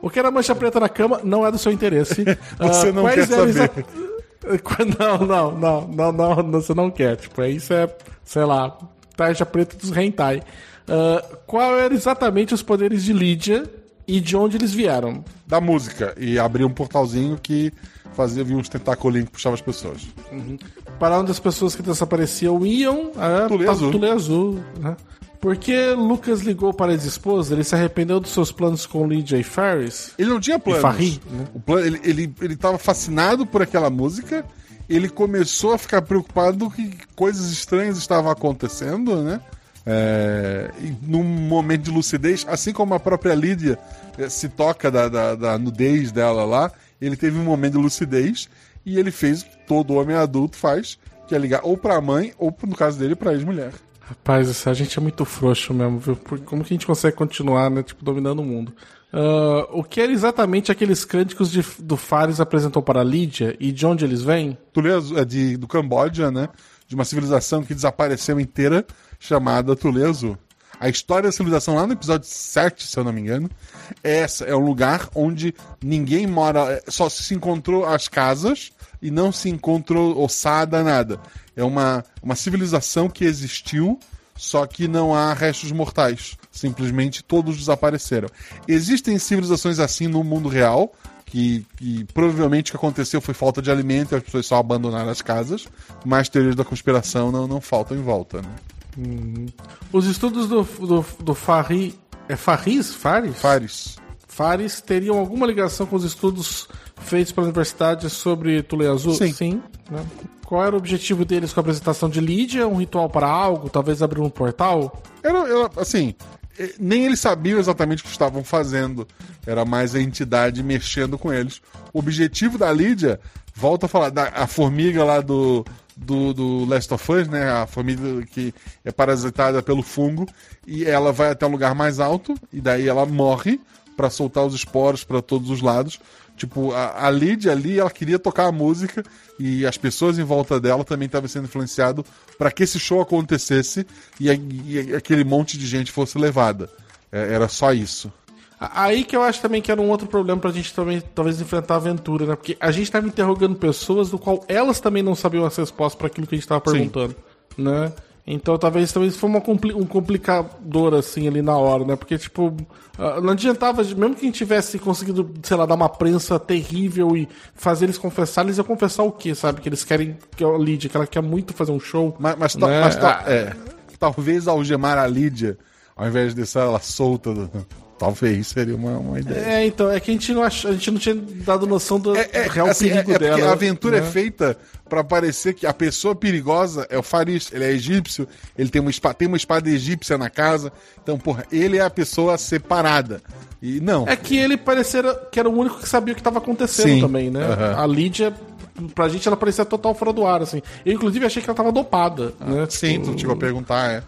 O que era a mancha preta na cama não é do seu interesse.
Você
Ah,
não quer saber.
exa- Não, não, não, não, não, você não quer. Tipo, isso é, sei lá, tarja preta dos hentai. Ah, qual eram exatamente os poderes de Lídia e de onde eles vieram?
Da música. E abria um portalzinho que fazia vir uns tentacolinhos que puxava as pessoas.
para onde as pessoas que desapareciam iam, é,
Tule azul.
Tule azul. Né? Porque Lucas ligou para a ex-esposa, ele se arrependeu dos seus planos com Lydia e Ferris?
Ele não tinha planos.
Farri, né?
O plano, ele, ele, ele tava fascinado por aquela música. Ele começou a ficar preocupado que coisas estranhas estavam acontecendo, né? É, num momento de lucidez, assim como a própria Lídia eh, se toca da, da, da nudez dela lá, ele teve um momento de lucidez e ele fez o que todo homem adulto faz, que é ligar ou pra mãe, ou no caso dele, pra ex-mulher.
Rapaz, a gente é muito frouxo mesmo, viu? Como que a gente consegue continuar, né? Tipo, dominando o mundo? Ah, o que era exatamente aqueles cânticos de- do Fares apresentou para Lídia e de onde eles vêm?
Tule Azul- é de, do Camboja, né? De uma civilização que desapareceu inteira, chamada Tule Azul. A história da civilização, lá no episódio 7, se eu não me engano, é essa. É um lugar onde ninguém mora. é, Só se encontrou as casas, e não se encontrou ossada, nada. É uma, uma civilização que existiu, só que não há restos mortais. Simplesmente todos desapareceram. Existem civilizações assim no mundo real, que, que, provavelmente o que aconteceu foi falta de alimento e as pessoas só abandonaram as casas, mas teorias da conspiração não, não faltam em volta. Né?
Os estudos do, do, do Fari. É Faris? Faris?
Fares.
Fares teriam alguma ligação com os estudos feitos pela universidade sobre Tule Azul?
Sim.
né? Qual era o objetivo deles com a apresentação de Lídia? Um ritual para algo? Talvez abrir um portal?
Era, era, assim, eh, nem eles sabiam exatamente o que estavam fazendo. Era mais a entidade mexendo com eles. O objetivo da Lídia, volta a falar, da, a formiga lá do, do, do Last of Us, né? A formiga que é parasitada pelo fungo. E ela vai até um lugar mais alto, e daí ela morre para soltar os esporos para todos os lados. Tipo, a, a Lídia ali, ela queria tocar a música e as pessoas em volta dela também estavam sendo influenciado para que esse show acontecesse e, e, aquele monte de gente fosse levada. É, era só isso.
Aí que eu acho também que era um outro problema pra gente também, talvez, enfrentar a aventura, né? Porque a gente tava interrogando pessoas do qual elas também não sabiam as respostas para aquilo que a gente tava perguntando, Sim. né? Então talvez talvez foi uma compli um complicador assim ali na hora, né? Porque tipo, ah, não adiantava, mesmo que a gente tivesse conseguido, sei lá, dar uma prensa terrível e fazer eles confessar, eles iam confessar o quê, sabe? Que eles querem que a Lídia, que ela quer muito fazer um show.
Mas, mas, né? mas é, talvez algemar a Lídia, ao invés de deixar ela solta do, Talvez seria uma, uma ideia.
É, então, é que a gente não, ach... a gente não tinha dado noção do
é, é,
real
assim,
perigo
é, é
dela.
a aventura
né?
é feita para parecer que a pessoa perigosa é o Faris. Ele é egípcio, ele tem uma, espada, tem uma espada egípcia na casa. Então, porra, ele é a pessoa separada. E não.
É que ele parecia que era o único que sabia o que estava acontecendo
Sim.
também, né?
Uhum.
A Lídia pra gente ela parecia total fora do ar, assim. Eu, inclusive, achei que ela tava dopada.
Ah,
né?
Sim,
Tipo,
tu chegou a perguntar, é.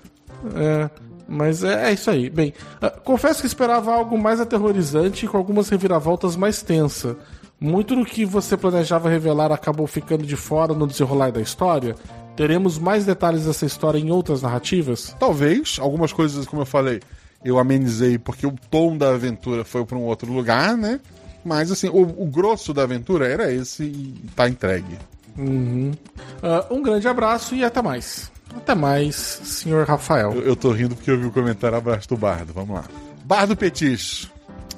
É, mas é, é isso aí. Bem, ah, confesso que esperava algo mais aterrorizante e com algumas reviravoltas mais tensa. Muito do que você planejava revelar acabou ficando de fora no desenrolar da história. Teremos mais detalhes dessa história em outras narrativas?
Talvez, algumas coisas, como eu falei, eu amenizei porque o tom da aventura foi para um outro lugar, né? Mas assim, o, o, grosso da aventura era esse e tá entregue.
Uhum. Uh, um grande abraço e até mais. Até mais, senhor Rafael.
Eu, eu tô rindo porque eu vi o comentário abraço do Bardo. Vamos lá. Bardo Petis.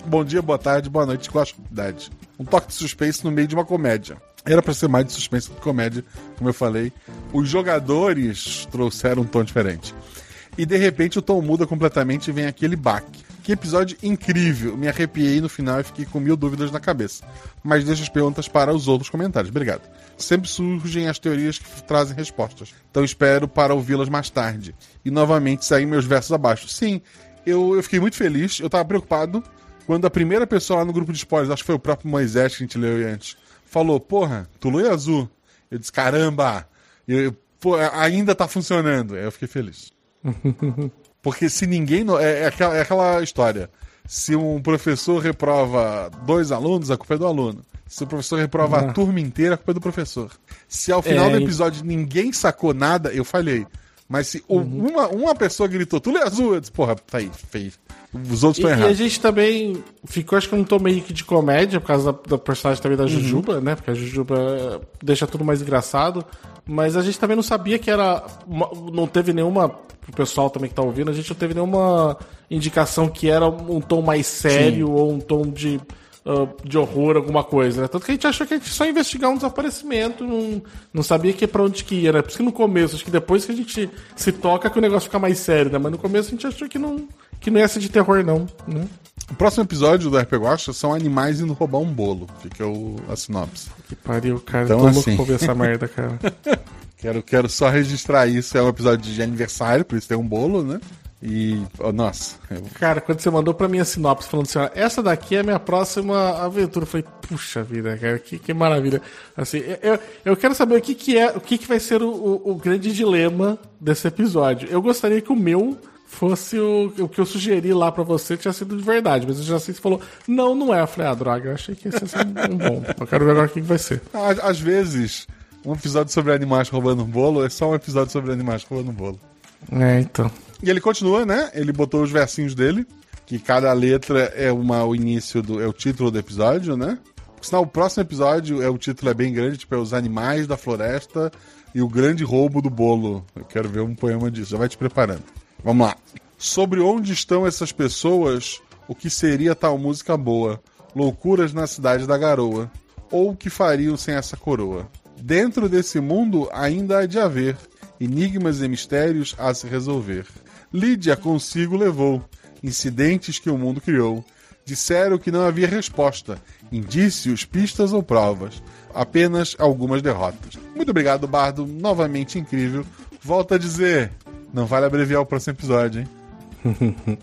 Bom dia, boa tarde, boa noite, com a idade. Um toque de suspense no meio de uma comédia. Era para ser mais de suspense do que comédia, como eu falei. Os jogadores trouxeram um tom diferente. E de repente o tom muda completamente e vem aquele baque. Que episódio incrível! Me arrepiei no final e fiquei com mil dúvidas na cabeça. Mas deixo as perguntas para os outros comentários. Obrigado. Sempre surgem as teorias que trazem respostas. Então espero para ouvi-las mais tarde. E novamente saem meus versos abaixo. Sim, eu, eu fiquei muito feliz. Eu estava preocupado quando a primeira pessoa lá no grupo de spoilers, acho que foi o próprio Moisés que a gente leu antes, falou: Porra, Tulu é azul. Eu disse: Caramba! Eu, pô, ainda tá funcionando. Aí eu fiquei feliz. Porque se ninguém. É, é, aquela, é aquela história. Se um professor reprova dois alunos, a culpa é do aluno. Se o professor reprova
Ah.
a turma inteira, a culpa é do professor. Se ao final
É,
do
e-
episódio ninguém sacou nada, eu falhei. Mas se
Uhum.
uma, uma pessoa gritou, tudo é azul, eu disse, porra, tá aí, feio. Os outros
E,
estão
e a
errados.
gente também ficou, acho que um tom meio que de comédia, por causa da, da personagem também da
Uhum.
Jujuba, né? Porque a Jujuba deixa tudo mais engraçado. Mas a gente também não sabia que era. não teve nenhuma. Pro pessoal também que tá ouvindo, a gente não teve nenhuma indicação que era um tom mais sério ou um tom de. Ah, de horror, alguma coisa, né? Tanto que a gente achou que a gente só ia investigar um desaparecimento, não, não sabia que pra onde que ia, né? Por isso que no começo, acho que depois que a gente se toca que o negócio fica mais sério, né? Mas no começo a gente achou que não, que não ia ser de terror, não, né?
O próximo episódio do RP Guacha são animais indo roubar um bolo. Fica o, a sinopse.
Que pariu, cara.
Então,
Tô louco
assim.
pra ver essa merda, cara.
Quero, quero só registrar isso. É um episódio de aniversário, por isso tem um bolo, né? E, ó, nossa,
Cara, quando você mandou pra mim a sinopse falando assim, ó, essa daqui é a minha próxima aventura, eu falei, puxa vida, cara, que, que maravilha. Assim, eu, eu quero saber o que, que é, o que, que vai ser o, o, o grande dilema desse episódio. Eu gostaria que o meu fosse o, o que eu sugeri lá pra você tinha sido de verdade, mas eu já sei que você falou, não, não é. Eu falei, ah, droga, eu achei que ia ser um, um bom. Eu quero ver agora o que, que vai ser.
Às, às vezes, um episódio sobre animais roubando um bolo é só um episódio sobre animais roubando um bolo.
É, então.
E ele continua, né? Ele botou os versinhos dele, que cada letra é uma, o início do. é o título do episódio, né? Senão o próximo episódio, é, o título é bem grande, tipo, é Os Animais da Floresta e o Grande Roubo do Bolo. Eu quero ver um poema disso, já vai te preparando. Vamos lá. Sobre onde estão essas pessoas, o que seria tal música boa? Loucuras na cidade da garoa. Ou o que fariam sem essa coroa? Dentro desse mundo ainda há de haver enigmas e mistérios a se resolver. Lídia consigo levou incidentes que o mundo criou. Disseram que não havia resposta, indícios, pistas ou provas, apenas algumas derrotas. Muito obrigado, Bardo, novamente incrível. Volto a dizer, não vale abreviar o próximo episódio, hein?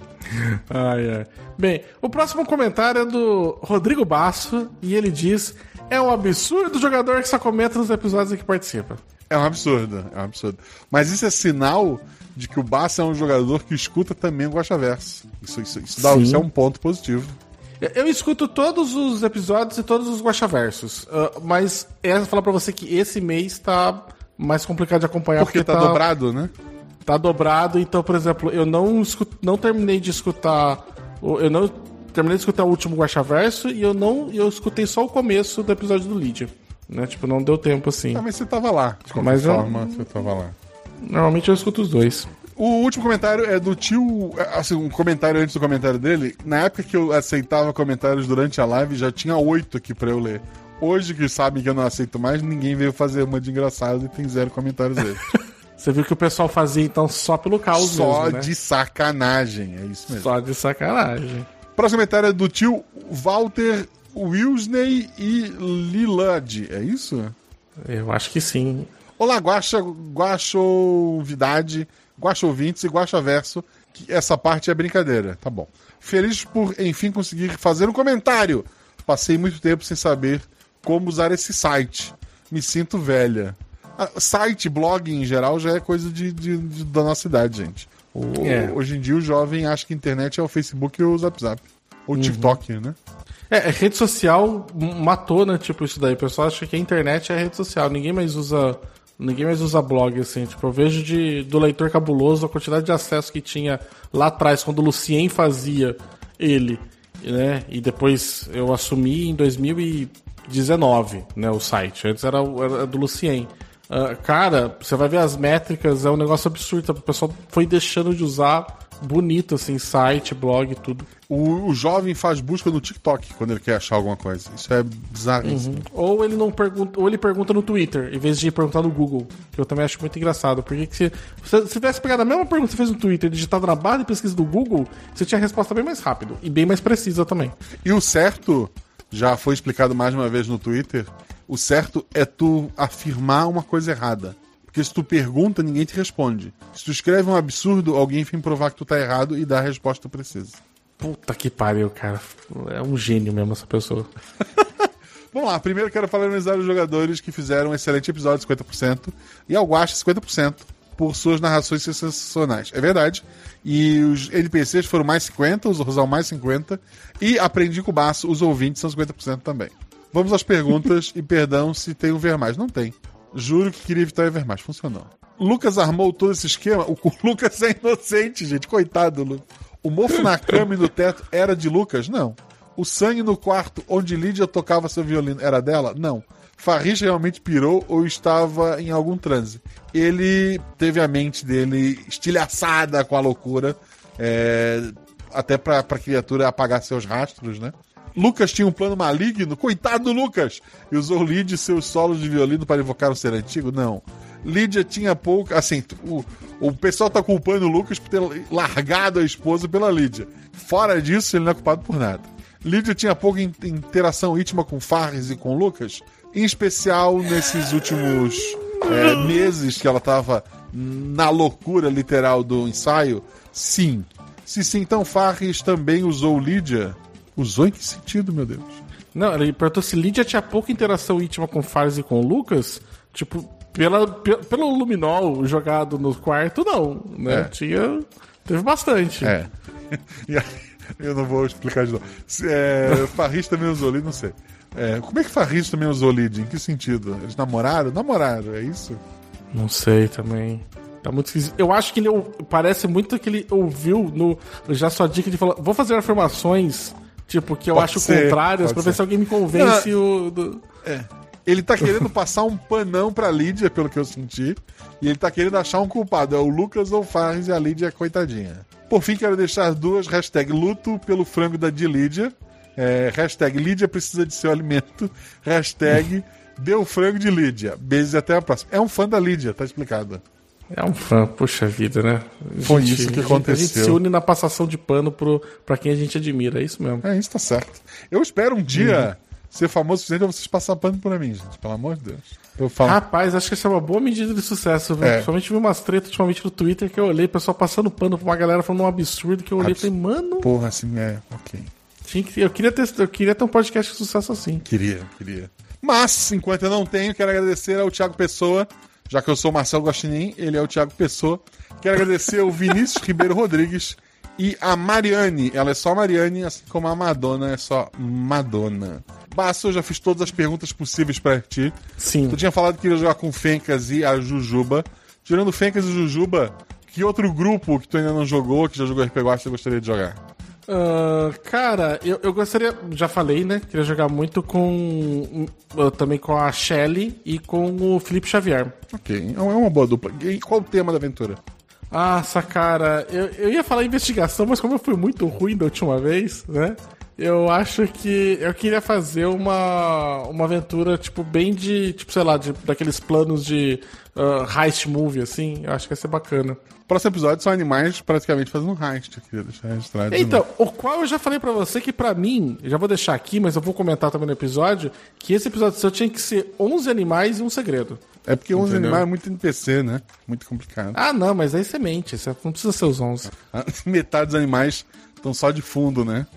ai, ai. Bem, o próximo comentário é do Rodrigo Basso e ele diz: É um absurdo o jogador que só comenta nos episódios em que participa.
É um absurdo, é um absurdo. Mas isso é sinal de que o Basso é um jogador que escuta também o Guaxa Verso. Isso, isso, isso, dá, isso é um ponto positivo.
Eu escuto todos os episódios e todos os Guaxaversos, uh, mas eu falar pra você que esse mês tá mais complicado de acompanhar.
Porque, porque tá, tá, dobrado, né?
Tá dobrado, então, por exemplo, eu não, escuto, não terminei de escutar. Eu não terminei de escutar o último Guaxaverso e eu não. Eu escutei só o começo do episódio do Lídia. Né? Tipo, não deu tempo assim.
Ah, mas você tava lá. De qualquer mas forma, eu... você tava lá.
Normalmente eu escuto os dois.
O último comentário é do tio. Assim, um comentário antes do comentário dele. Na época que eu aceitava comentários durante a live, já tinha oito aqui pra eu ler. Hoje, que sabem que eu não aceito mais, ninguém veio fazer uma de engraçado e tem zero comentários dele.
Você viu que o pessoal fazia então só pelo caos
Só
mesmo,
né? de sacanagem, é isso mesmo.
Só de sacanagem.
Próximo comentário é do tio Walter Wilsney e Lilad, é isso?
Eu acho que sim.
Olá, Guaxa, Guaxovidade, Guaxa Ouvintes e Guaxa Verso. Que essa parte é brincadeira, tá bom. Feliz por, enfim, conseguir fazer um comentário. Passei muito tempo sem saber como usar esse site. Me sinto velha. Ah, site, blog em geral já é coisa de, de, de da nossa idade, gente. O, é. Hoje em dia o jovem acha que a internet é o Facebook e o WhatsApp. Ou o uhum. TikTok, né?
É, rede social matou, né? Tipo, isso daí. O pessoal acha que a internet é rede social. Ninguém mais usa. Ninguém mais usa blog, assim. Tipo, eu vejo de, do leitor cabuloso a quantidade de acesso que tinha lá atrás, quando o Lucien fazia ele, né? E depois eu assumi em 2019, né? O site. Antes era, era do Lucien. Uh, cara, você vai ver as métricas, é um negócio absurdo. O pessoal foi deixando de usar bonito, assim, site, blog, tudo.
O, o, jovem faz busca no TikTok quando ele quer achar alguma coisa. Isso é bizarríssimo. Uhum.
Ou ele não pergunta, ou ele pergunta no Twitter, em vez de perguntar no Google. Que eu também acho muito engraçado. Porque que se, se você tivesse pegado a mesma pergunta que você fez no Twitter, digitado na barra de pesquisa do Google, você tinha a resposta bem mais rápido e bem mais precisa também.
E o certo, já foi explicado mais uma vez no Twitter, o certo é tu afirmar uma coisa errada. Porque se tu pergunta, ninguém te responde. Se tu escreve um absurdo, alguém vem provar que tu tá errado e dá a resposta precisa.
Puta que pariu, cara. É um gênio mesmo essa pessoa.
Vamos lá, primeiro quero parabenizar os jogadores que fizeram um excelente episódio, 50%, e ao Guacha, 50%, por suas narrações sensacionais. É verdade. E os NPCs foram mais 50, os Rosal mais 50, e aprendi com o Baço, os ouvintes são 50% também. Vamos às perguntas, e perdão se tem um ver mais. Não tem. Juro que queria evitar ver mais. Funcionou. Lucas armou todo esse esquema. O Lucas é inocente, gente. Coitado, Lucas. O mofo na cama e no teto era de Lucas? Não. O sangue no quarto onde Lídia tocava seu violino era dela? Não. Farris realmente pirou ou estava em algum transe. Ele teve a mente dele estilhaçada com a loucura, é, até para a criatura apagar seus rastros, né? Lucas tinha um plano maligno? Coitado do Lucas! E usou Lídia e seus solos de violino para invocar o ser antigo? Não. Lídia tinha pouco. Assim, o, o pessoal tá culpando o Lucas por ter largado a esposa pela Lídia. Fora disso, ele não é culpado por nada. Lídia tinha pouca interação íntima com Farris e com Lucas, em especial nesses últimos é, meses que ela tava na loucura literal do ensaio. Sim. Se sim, então Farris também usou Lídia Usou em que sentido, meu Deus?
Não, ele perguntou se Lídia tinha pouca interação íntima com Fares e com o Lucas. Tipo, pela, pelo Luminol jogado no quarto, não. Né? É. Tinha. Teve bastante.
É. eu não vou explicar de novo. É, Farris também usou Lid, não sei. É, como é que Farris também usou Lid? Em que sentido? Eles namoraram? Namoraram, é isso?
Não sei também. Tá muito esquisito. Eu acho que ele parece muito que ele ouviu no Já Sua Dica de falar: vou fazer afirmações Tipo, que eu
Pode
acho
ser,
contrárias,
pode
pra
ser.
ver se alguém me convence o. do-
Ele tá querendo passar um panão pra Lídia, pelo que eu senti. E ele tá querendo achar um culpado. É o Lucas ou o Farnes e a Lídia, coitadinha. Por fim, quero deixar duas hashtag luto pelo frango da de Lídia. É, hashtag Lídia precisa de seu alimento. Hashtag deu frango de Lídia. Beijos e até a próxima. É um fã da Lídia, tá explicado.
É um fã, puxa vida, né?
Foi
Gente,
isso que
a gente-
aconteceu.
A gente se une na passação de pano pro, pra quem a gente admira, é isso mesmo.
É, isso tá certo. Eu espero um dia ser famoso o suficiente pra vocês passar pano por mim, gente. Pelo amor de Deus. Eu falo.
Rapaz, acho que essa é uma boa medida de sucesso, viu?
É.
Principalmente vi umas tretas ultimamente no Twitter que eu olhei, o pessoal passando pano pra uma galera falando um absurdo que eu olhei e falei, mano,
Porra, assim, é, ok.
tinha que- eu, queria ter, eu queria ter um podcast de sucesso assim.
Queria, queria. Mas, enquanto eu não tenho, quero agradecer ao Thiago Pessoa, já que eu sou o Marcelo Guaxinim, ele é o Thiago Pessoa. Quero agradecer ao Vinícius Ribeiro Rodrigues e a Mariane. Ela é só Mariane, assim como a Madonna é só Madonna. Basta, eu já fiz todas as perguntas possíveis pra ti.
Sim.
Tu tinha falado que ia jogar com o Fencas e a Jujuba. Tirando o Fencas e Jujuba, que outro grupo que tu ainda não jogou, que já jogou RPG Watch, você gostaria de jogar?
Ah, cara, eu, eu gostaria, já falei, né? Queria jogar muito com. uh, também com a Shelly e com o Felipe Xavier.
Ok, é uma boa dupla. E qual o tema da aventura?
Nossa, cara, eu, eu ia falar investigação, mas como eu fui muito ruim da última vez, né? Eu acho que eu queria fazer uma, uma aventura, tipo, bem de, tipo, sei lá, de, daqueles planos de uh, heist movie, assim. Eu acho que ia ser bacana.
Próximo episódio são animais praticamente fazendo heist. Queria deixar registrado.
Então, o qual eu já falei pra você que pra mim, já vou deixar aqui, mas eu vou comentar também no episódio, que esse episódio seu tinha que ser 11 animais e um segredo.
É porque 11
Entendeu?
animais é muito NPC, né? Muito complicado.
Ah, não, mas aí semente, você não precisa ser os 11.
Metade dos animais estão só de fundo, né?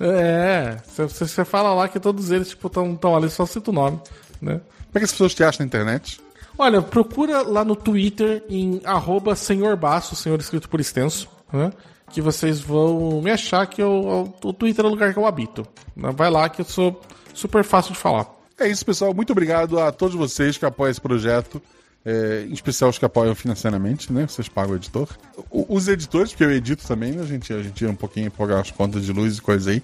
É, você- você fala lá que todos eles, tipo, estão ali, só cita o nome, né?
Como é que as pessoas te acham na internet?
Olha, procura lá no Twitter em arroba senhor Baço, senhor escrito por extenso, né? Que vocês vão me achar que eu, o Twitter é o lugar que eu habito. né? Vai lá que eu sou super fácil de falar.
É isso, pessoal. Muito obrigado a todos vocês que apoiam esse projeto. É, em especial os que apoiam financeiramente, né? Vocês pagam o editor. O- os editores, porque eu edito também, né? A gente, a gente tira um pouquinho pagar as contas de luz e coisa aí.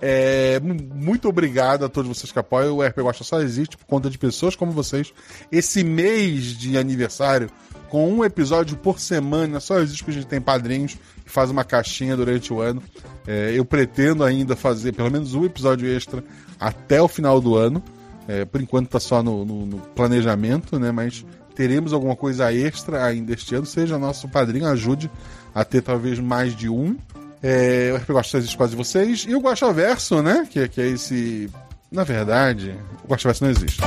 É, mu- muito obrigado a todos vocês que apoiam. O RP Gosta só existe por conta de pessoas como vocês. Esse mês de aniversário, com um episódio por semana, só existe porque a gente tem padrinhos que faz uma caixinha durante o ano. É, eu pretendo ainda fazer pelo menos um episódio extra até o final do ano. É, por enquanto tá só no, no- no planejamento, né? Mas teremos alguma coisa extra ainda este ano. Seja nosso padrinho, ajude a ter talvez mais de um. É, o RP Gosta existe quase vocês. E o Guaxa Verso, né? Que, que é esse. Na verdade, o Guaxa Verso não existe.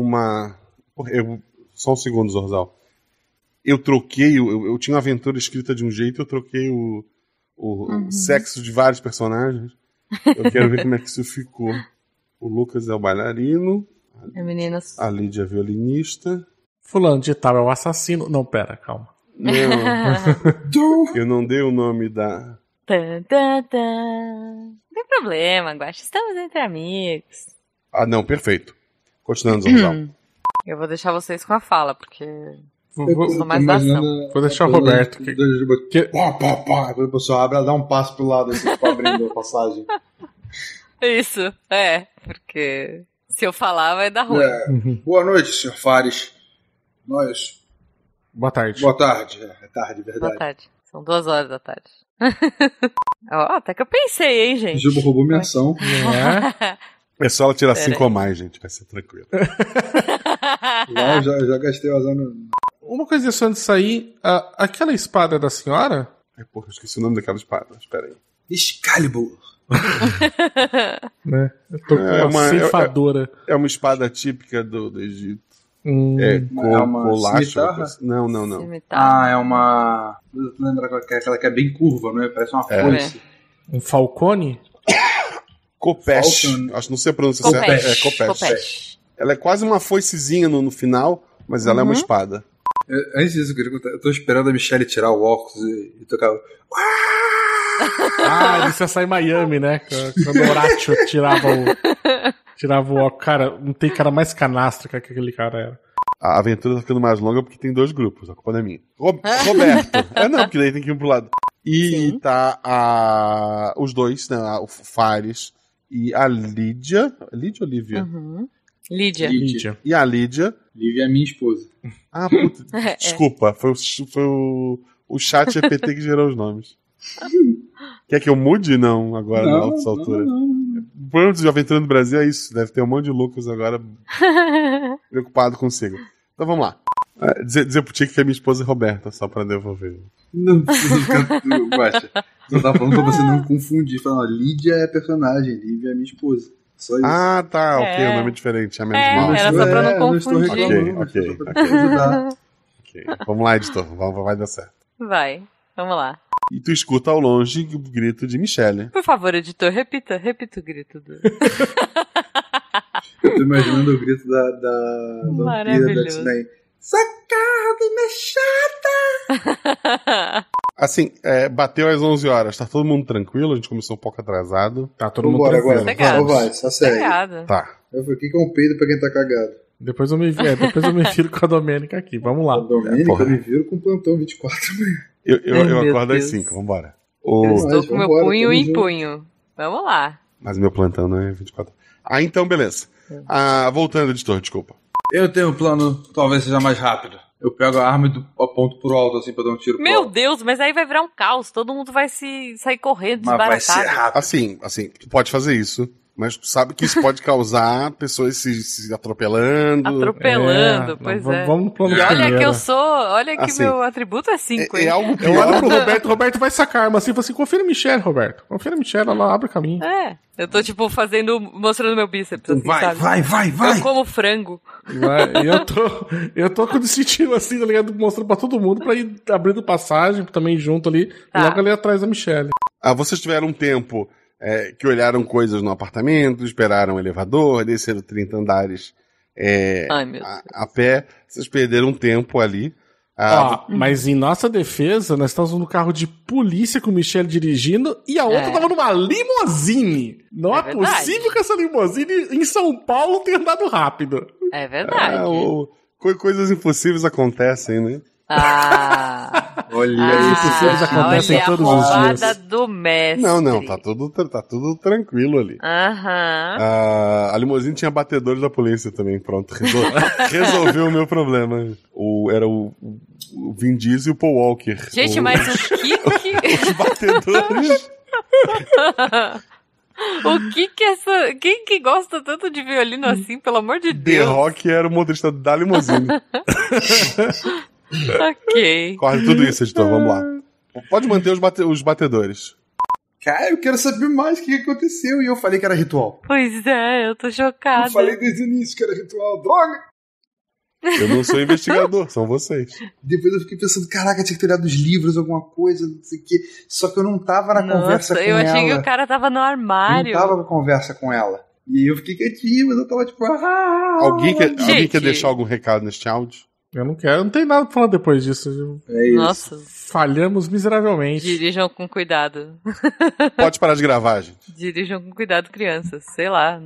Uma. Eu... Só um segundo, Zorzal. Eu troquei, o- eu, eu tinha uma aventura escrita de um jeito, eu troquei o, o sexo de vários personagens. Eu quero ver como é que isso ficou. O Lucas é o bailarino,
É, meninas.
a Lídia é a violinista.
Fulano de tal é o assassino. Não, pera, calma.
Não, eu não dei o nome da.
Tan, tan, tan. Não tem problema, Guaxa. Estamos entre amigos.
Ah, não, perfeito. Continuando, Zorzal.
Eu vou deixar vocês com a fala, porque
Vou, vou-
mais da ação.
vou deixar o Roberto. Que, que-
Pá, pá, pá. Quando a pessoa abre, ela dá um passo pro lado assim, tipo, abrindo a passagem.
Isso, é. Porque se eu falar, vai dar ruim.
É. Boa noite, senhor Fares. Nós.
Boa tarde.
Boa tarde. É, é tarde, verdade.
Boa tarde. São duas horas da tarde. Ó, até que eu pensei, hein, gente.
Juba roubou minha ação.
É só ela tirar
Pera
5
aí.
ou mais, gente. Vai ser tranquilo.
Eu já, já gastei o azar no.
Uma coisa só antes de sair, a- aquela espada da senhora?
Ai, porra, eu esqueci o nome daquela espada. Espera aí.
Excalibur.
Né? Eu tô com
É
uma, ceifadora.
É uma espada típica do, do Egito.
Hum,
É, com
É uma
colacho.
cimitarra?
Não, não, não.
Cimitarra.
Ah, é uma. Que é aquela que é bem curva, não é? Parece uma
É.
foice.
um falcone?
Copesh.
Falcon.
Acho que não sei a pronúncia certa.
Copesh.
É Copesh.
Copesh.
Ela é quase uma foicezinha no, no final, mas ela é uma
Uhum.
espada.
É, Antes disso, eu queria contar. Eu tô esperando a Michelle tirar o óculos e, e tocar.
Ah, ele ia sair em Miami, né? Quando o Horatio tirava o. Tirava o óculos. Cara, não tem cara mais canastra que aquele cara era.
A aventura tá ficando mais longa porque tem dois grupos, a culpa não é minha. Ro- Roberto. é não, porque daí tem que ir um pro lado. E tá a, os dois, né? O Fares e a Lídia. Lídia ou Lívia?
Uhum. Lídia.
Lídia.
E a Lídia.
Lívia é minha esposa.
Ah, puta.
É.
Desculpa, foi, o, foi o, o chat GPT que gerou os nomes. Quer que eu mude? Não, agora,
Não,
nessa
não,
altura.
não, não.
O problema de aventura no Brasil é isso. Deve ter um monte de Lucas agora preocupado consigo. Então vamos lá. Ah, Dizer, dizer pro Tico que a minha esposa é Roberta, só pra devolver.
Não precisa ficar. Baixa. Eu tava falando pra você não confundir. Falando, Lídia é personagem, Lívia é minha esposa. Só isso.
Ah, tá, ok,
É.
o nome é diferente, é menos
É,
mal.
era só pra não
É,
confundir.
Ok, ok. Ok, Vamos lá, editor, vai, vai dar certo.
Vai, vamos lá.
E tu escuta ao longe o grito de Michelle.
Por favor, editor, repita, repita o grito do.
Eu tô imaginando o grito da, da vampira da. X-Men. Sacada, minha chata!
Assim, é, bateu às 11 horas, tá todo mundo tranquilo, a gente começou um pouco atrasado.
Tá todo mundo
Vambora
tranquilo.
agora. Só vai, só segue.
Pegado.
Tá.
Eu falei, o que é um peido pra quem tá cagado?
Depois eu me, é, depois eu me viro com a Domênica aqui. Vamos
A
lá.
Domênica,
porra.
eu me viro com plantão 24 amanhã.
Eu, eu,
Ai,
eu acordo às
Deus.
5, vambora.
Eu
O...
estou
Mas
com meu
vambora,
punho em
junto.
punho. Vamos lá.
Mas meu plantão não é 24 Ah, então beleza. Ah, voltando, editor, desculpa.
Eu tenho um plano, talvez seja mais rápido. Eu pego a arma e do- aponto pro alto, assim, pra dar um tiro
Meu. Deus, mas aí vai virar um caos. Todo mundo vai se sair correndo,
Mas vai ser
desbaratado.
rápido.
Assim, assim, tu pode fazer isso, mas tu sabe que isso pode causar pessoas se, se atropelando.
Atropelando,
É,
pois
vamos-
é.
Vamos no plano
E olha
primeiro.
que eu sou. Olha que
Assim,
meu atributo é 5,
É, é algo
Eu
pior.
olho pro Roberto, o Roberto vai sacar a arma assim e fala assim: confia no Michelle, Roberto. Confia no Michelle, ela abre o caminho.
É. Eu tô, tipo, fazendo. mostrando meu bíceps, assim,
Vai,
sabe?
vai, vai, vai!
Eu como frango.
Vai, eu tô, eu tô com assim, tá ligado? Mostrando pra todo mundo pra ir abrindo passagem também junto ali,
Tá.
logo ali atrás da Michelle.
Ah, vocês tiveram um tempo é, que olharam coisas no apartamento, esperaram o elevador, desceram 30 andares é,
Ai,
a, a pé. Vocês perderam um tempo ali. Ah,
Ó, mas em nossa defesa, nós estamos no carro de polícia com o Michelle dirigindo e a outra
É.
tava numa limousine. Não
É
é, possível que essa limousine em São Paulo tenha andado rápido.
É verdade.
ah, o- co- coisas impossíveis acontecem, né?
Ah,
Olha
ah,
isso.
Impossíveis acontecem
olha
todos
a
os dias.
do mestre.
Não, não, tá tudo, tá tudo tranquilo ali.
Aham.
Ah, a limusine tinha batedores da polícia também, pronto. Resol... resolveu o meu problema. O, era o, o Vin Diesel e o Paul Walker.
Gente,
o,
mas o que que...
Os batedores.
o que que essa... Quem que gosta tanto de violino assim, pelo amor de
The
Deus?
Rock era o motorista da limusine.
Ok.
Corre tudo isso, editor, vamos lá. Pode manter os, bate- os batedores.
Cara, eu quero saber mais o que aconteceu. E eu falei que era ritual.
Pois é, eu tô
Eu
chocada.
falei desde o início que era ritual. Droga!
Eu não sou investigador, são vocês.
Depois eu fiquei pensando, caraca, tinha que ter olhado os livros, alguma coisa, não sei o quê. Só que eu não tava na conversa
Nossa,
com
eu
ela.
achei que o cara tava no
Eu
armário.
não tava com conversa com ela. E eu fiquei quietinho, mas eu tava tipo, ah,
Alguém quer,
Gente.
alguém quer deixar algum recado neste áudio?
Eu não quero, não tem nada pra falar depois disso.
É isso.
Nossa,
Falhamos miseravelmente.
dirijam com cuidado.
Pode parar de gravar, gente.
Dirijam com cuidado, crianças. Sei lá.